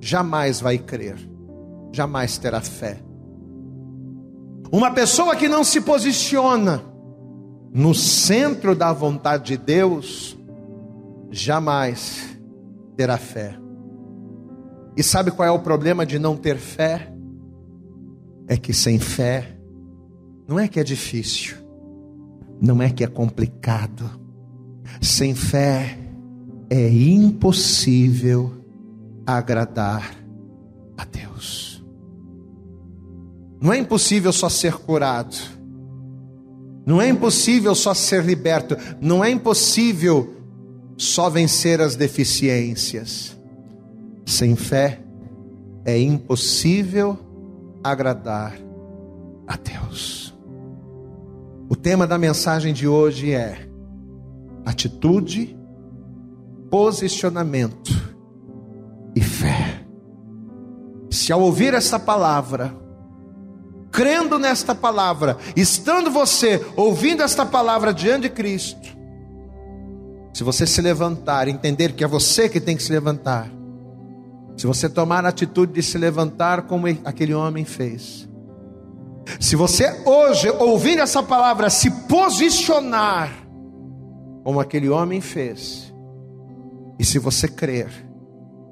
jamais vai crer, jamais terá fé. Uma pessoa que não se posiciona no centro da vontade de Deus, jamais terá fé. E sabe qual é o problema de não ter fé? É que sem fé, não é que é difícil, não é que é complicado. Sem fé é impossível agradar a Deus. Não é impossível só ser curado. Não é impossível só ser liberto. Não é impossível só vencer as deficiências. Sem fé é impossível agradar a Deus. O tema da mensagem de hoje é atitude, posicionamento Se ao ouvir essa palavra, crendo nesta palavra, estando você ouvindo esta palavra diante de Cristo, se você se levantar, entender que é você que tem que se levantar, se você tomar a atitude de se levantar como aquele homem fez. Se você hoje ouvir essa palavra, se posicionar como aquele homem fez. E se você crer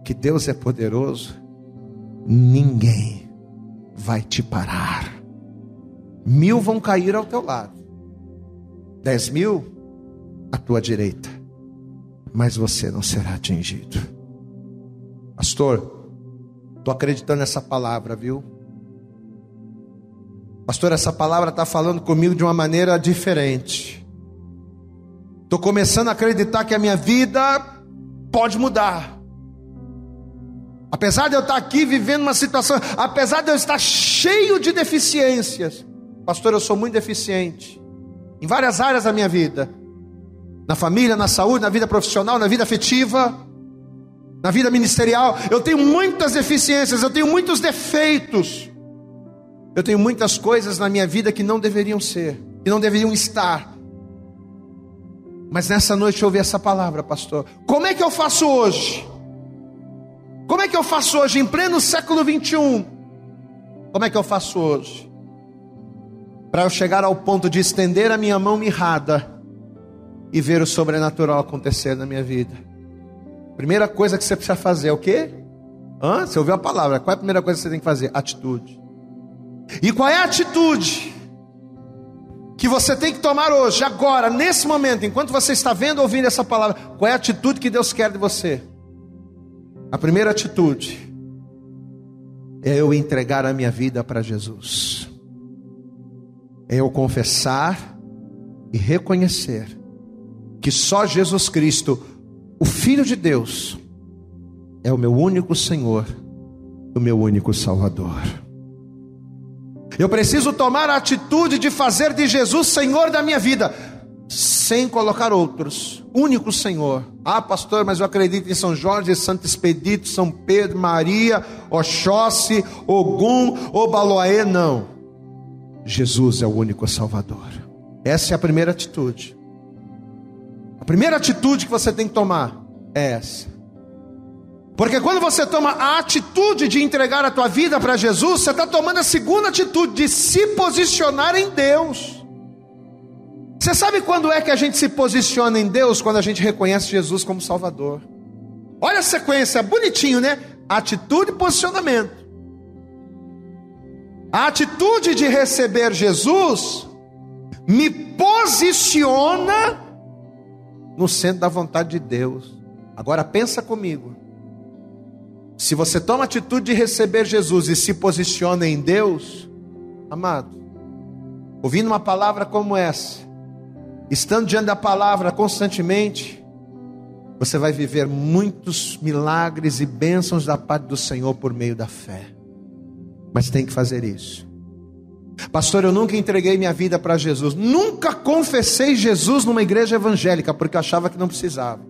que Deus é poderoso, ninguém vai te parar. Mil vão cair ao teu lado, dez mil à tua direita, mas você não será atingido. Pastor, estou acreditando nessa palavra, viu? Pastor, essa palavra está falando comigo de uma maneira diferente. Estou começando a acreditar que a minha vida pode mudar. Apesar de eu estar aqui vivendo uma situação, apesar de eu estar cheio de deficiências, pastor, eu sou muito deficiente em várias áreas da minha vida na família, na saúde, na vida profissional, na vida afetiva, na vida ministerial. Eu tenho muitas deficiências, eu tenho muitos defeitos. Eu tenho muitas coisas na minha vida que não deveriam ser, que não deveriam estar. Mas nessa noite eu ouvi essa palavra, pastor. Como é que eu faço hoje? Como é que eu faço hoje, em pleno século 21? Como é que eu faço hoje? Para eu chegar ao ponto de estender a minha mão mirrada e ver o sobrenatural acontecer na minha vida. Primeira coisa que você precisa fazer é o quê? Hã? Você ouviu a palavra? Qual é a primeira coisa que você tem que fazer? Atitude. E qual é a atitude que você tem que tomar hoje, agora, nesse momento, enquanto você está vendo ou ouvindo essa palavra? Qual é a atitude que Deus quer de você? A primeira atitude é eu entregar a minha vida para Jesus. É eu confessar e reconhecer que só Jesus Cristo, o Filho de Deus, é o meu único Senhor, o meu único Salvador. Eu preciso tomar a atitude de fazer de Jesus Senhor da minha vida, sem colocar outros, único Senhor. Ah, pastor, mas eu acredito em São Jorge, Santo Expedito, São Pedro, Maria, Oxóssi, Ogum, Obaloaê, não. Jesus é o único Salvador. Essa é a primeira atitude. A primeira atitude que você tem que tomar é essa. Porque quando você toma a atitude de entregar a tua vida para Jesus, você está tomando a segunda atitude de se posicionar em Deus. Você sabe quando é que a gente se posiciona em Deus? Quando a gente reconhece Jesus como Salvador. Olha a sequência, bonitinho, né? Atitude e posicionamento. A atitude de receber Jesus me posiciona no centro da vontade de Deus. Agora pensa comigo. Se você toma a atitude de receber Jesus e se posiciona em Deus, amado, ouvindo uma palavra como essa, estando diante da palavra constantemente, você vai viver muitos milagres e bênçãos da parte do Senhor por meio da fé. Mas tem que fazer isso. Pastor, eu nunca entreguei minha vida para Jesus. Nunca confessei Jesus numa igreja evangélica, porque eu achava que não precisava.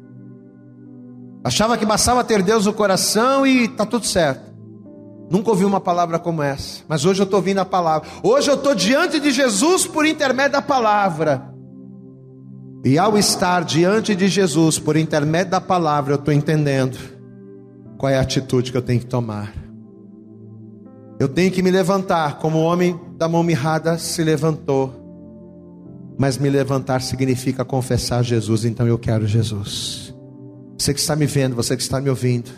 Achava que bastava ter Deus no coração e está tudo certo. Nunca ouvi uma palavra como essa, mas hoje eu estou ouvindo a palavra. Hoje eu estou diante de Jesus por intermédio da palavra. E ao estar diante de Jesus por intermédio da palavra, eu estou entendendo qual é a atitude que eu tenho que tomar. Eu tenho que me levantar como o homem da mão mirrada se levantou. Mas me levantar significa confessar Jesus, então eu quero Jesus. Você que está me vendo, você que está me ouvindo,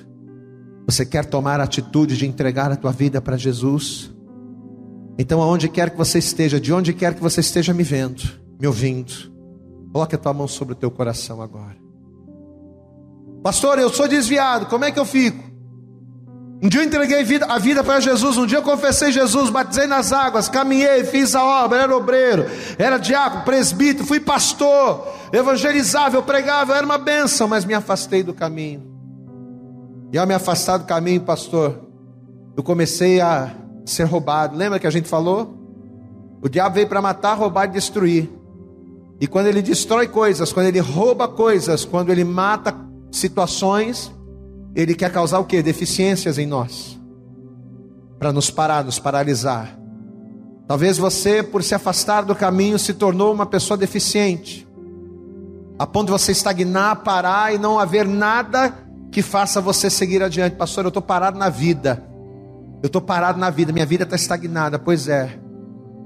você quer tomar a atitude de entregar a tua vida para Jesus? Então, aonde quer que você esteja, de onde quer que você esteja me vendo, me ouvindo, coloque a tua mão sobre o teu coração agora. Pastor, eu sou desviado, como é que eu fico? Um dia eu entreguei vida, a vida para Jesus, um dia eu confessei Jesus, batizei nas águas, caminhei, fiz a obra, era obreiro, era diácono, presbítero, fui pastor, evangelizava, eu pregava, eu era uma bênção, mas me afastei do caminho. E ao me afastar do caminho, pastor, eu comecei a ser roubado. Lembra que a gente falou? O diabo veio para matar, roubar e destruir. E quando ele destrói coisas, quando ele rouba coisas, quando ele mata situações, ele quer causar o que? Deficiências em nós, para nos parar, nos paralisar. Talvez você, por se afastar do caminho, se tornou uma pessoa deficiente, a ponto de você estagnar, parar e não haver nada que faça você seguir adiante. Pastor, eu estou parado na vida, eu estou parado na vida, minha vida está estagnada. Pois é,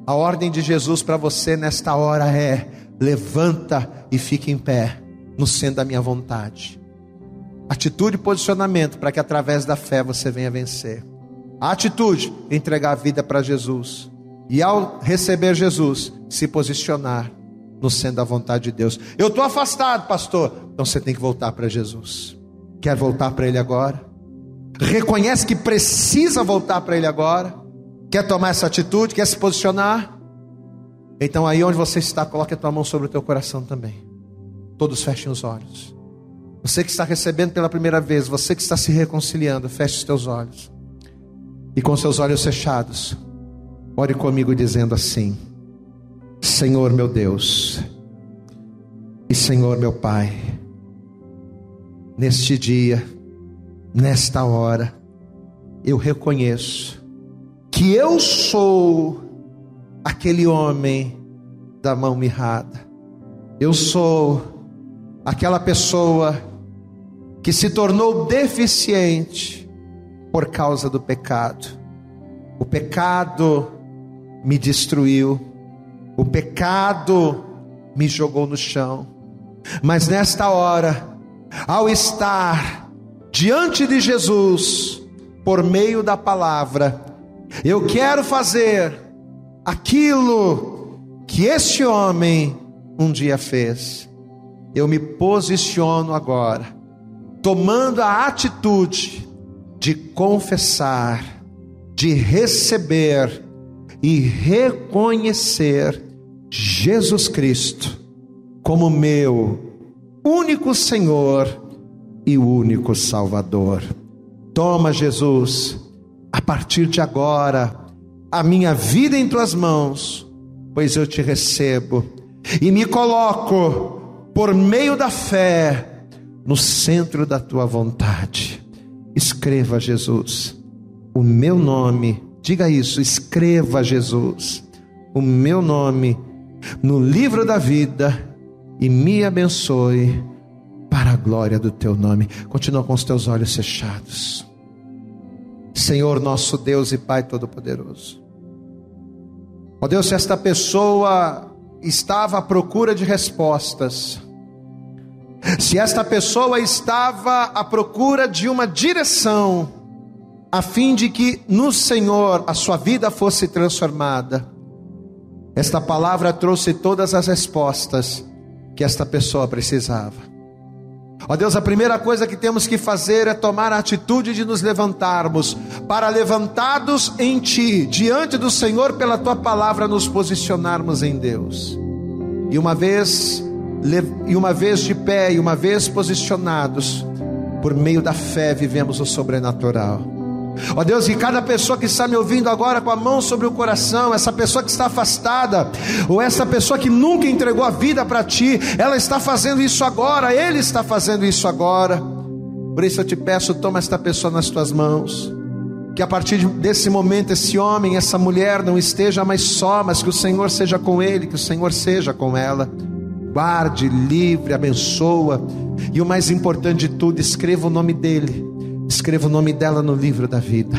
a ordem de Jesus para você nesta hora é: levanta e fique em pé, no centro da minha vontade atitude e posicionamento para que através da fé você venha vencer. A atitude, entregar a vida para Jesus. E ao receber Jesus, se posicionar no centro da vontade de Deus. Eu estou afastado, pastor. Então você tem que voltar para Jesus. Quer voltar para Ele agora? reconhece que precisa voltar para Ele agora, quer tomar essa atitude, quer se posicionar, então aí onde você está, coloque a tua mão sobre o teu coração também. Todos fechem os olhos. Você que está recebendo pela primeira vez, você que está se reconciliando, feche os teus olhos. E com seus olhos fechados, ore comigo dizendo assim: Senhor meu Deus, e Senhor meu Pai, neste dia, nesta hora, eu reconheço que eu sou aquele homem da mão mirrada. Eu sou aquela pessoa que se tornou deficiente por causa do pecado. O pecado me destruiu, o pecado me jogou no chão. Mas nesta hora, ao estar diante de Jesus, por meio da palavra, eu quero fazer aquilo que este homem um dia fez. Eu me posiciono agora, tomando a atitude de confessar, de receber e reconhecer Jesus Cristo como meu único Senhor e único Salvador. Toma, Jesus, a partir de agora, a minha vida em tuas mãos, pois eu te recebo e me coloco por meio da fé no centro da tua vontade. Escreva, Jesus, o meu nome, diga isso, escreva, Jesus, o meu nome no livro da vida e me abençoe para a glória do teu nome. Continua com os teus olhos fechados. Senhor nosso Deus e Pai Todo-Poderoso. Ó Deus, se esta pessoa estava à procura de respostas, se esta pessoa estava à procura de uma direção, a fim de que no Senhor a sua vida fosse transformada, esta palavra trouxe todas as respostas que esta pessoa precisava. Ó Deus, a primeira coisa que temos que fazer é tomar a atitude de nos levantarmos, para levantados em Ti, diante do Senhor, pela Tua palavra, nos posicionarmos em Deus. E uma vez, e uma vez de pé, e uma vez posicionados, por meio da fé vivemos o sobrenatural. Ó oh Deus, e cada pessoa que está me ouvindo agora com a mão sobre o coração, essa pessoa que está afastada, ou essa pessoa que nunca entregou a vida para ti, ela está fazendo isso agora, ele está fazendo isso agora. Por isso eu te peço, toma esta pessoa nas tuas mãos. Que a partir desse momento, esse homem, essa mulher não esteja mais só, mas que o Senhor seja com ele, que o Senhor seja com ela. Guarde, livre, abençoa. E o mais importante de tudo, escreva o nome dele escreva o nome dela no livro da vida.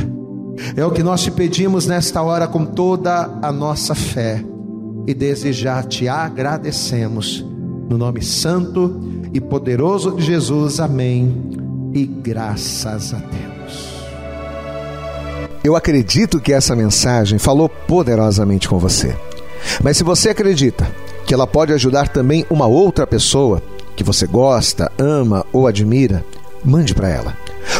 É o que nós te pedimos nesta hora com toda a nossa fé e desejar te agradecemos no nome santo e poderoso de Jesus. Amém. E graças a Deus. Eu acredito que essa mensagem falou poderosamente com você. Mas se você acredita que ela pode ajudar também uma outra pessoa que você gosta, ama ou admira, mande para ela.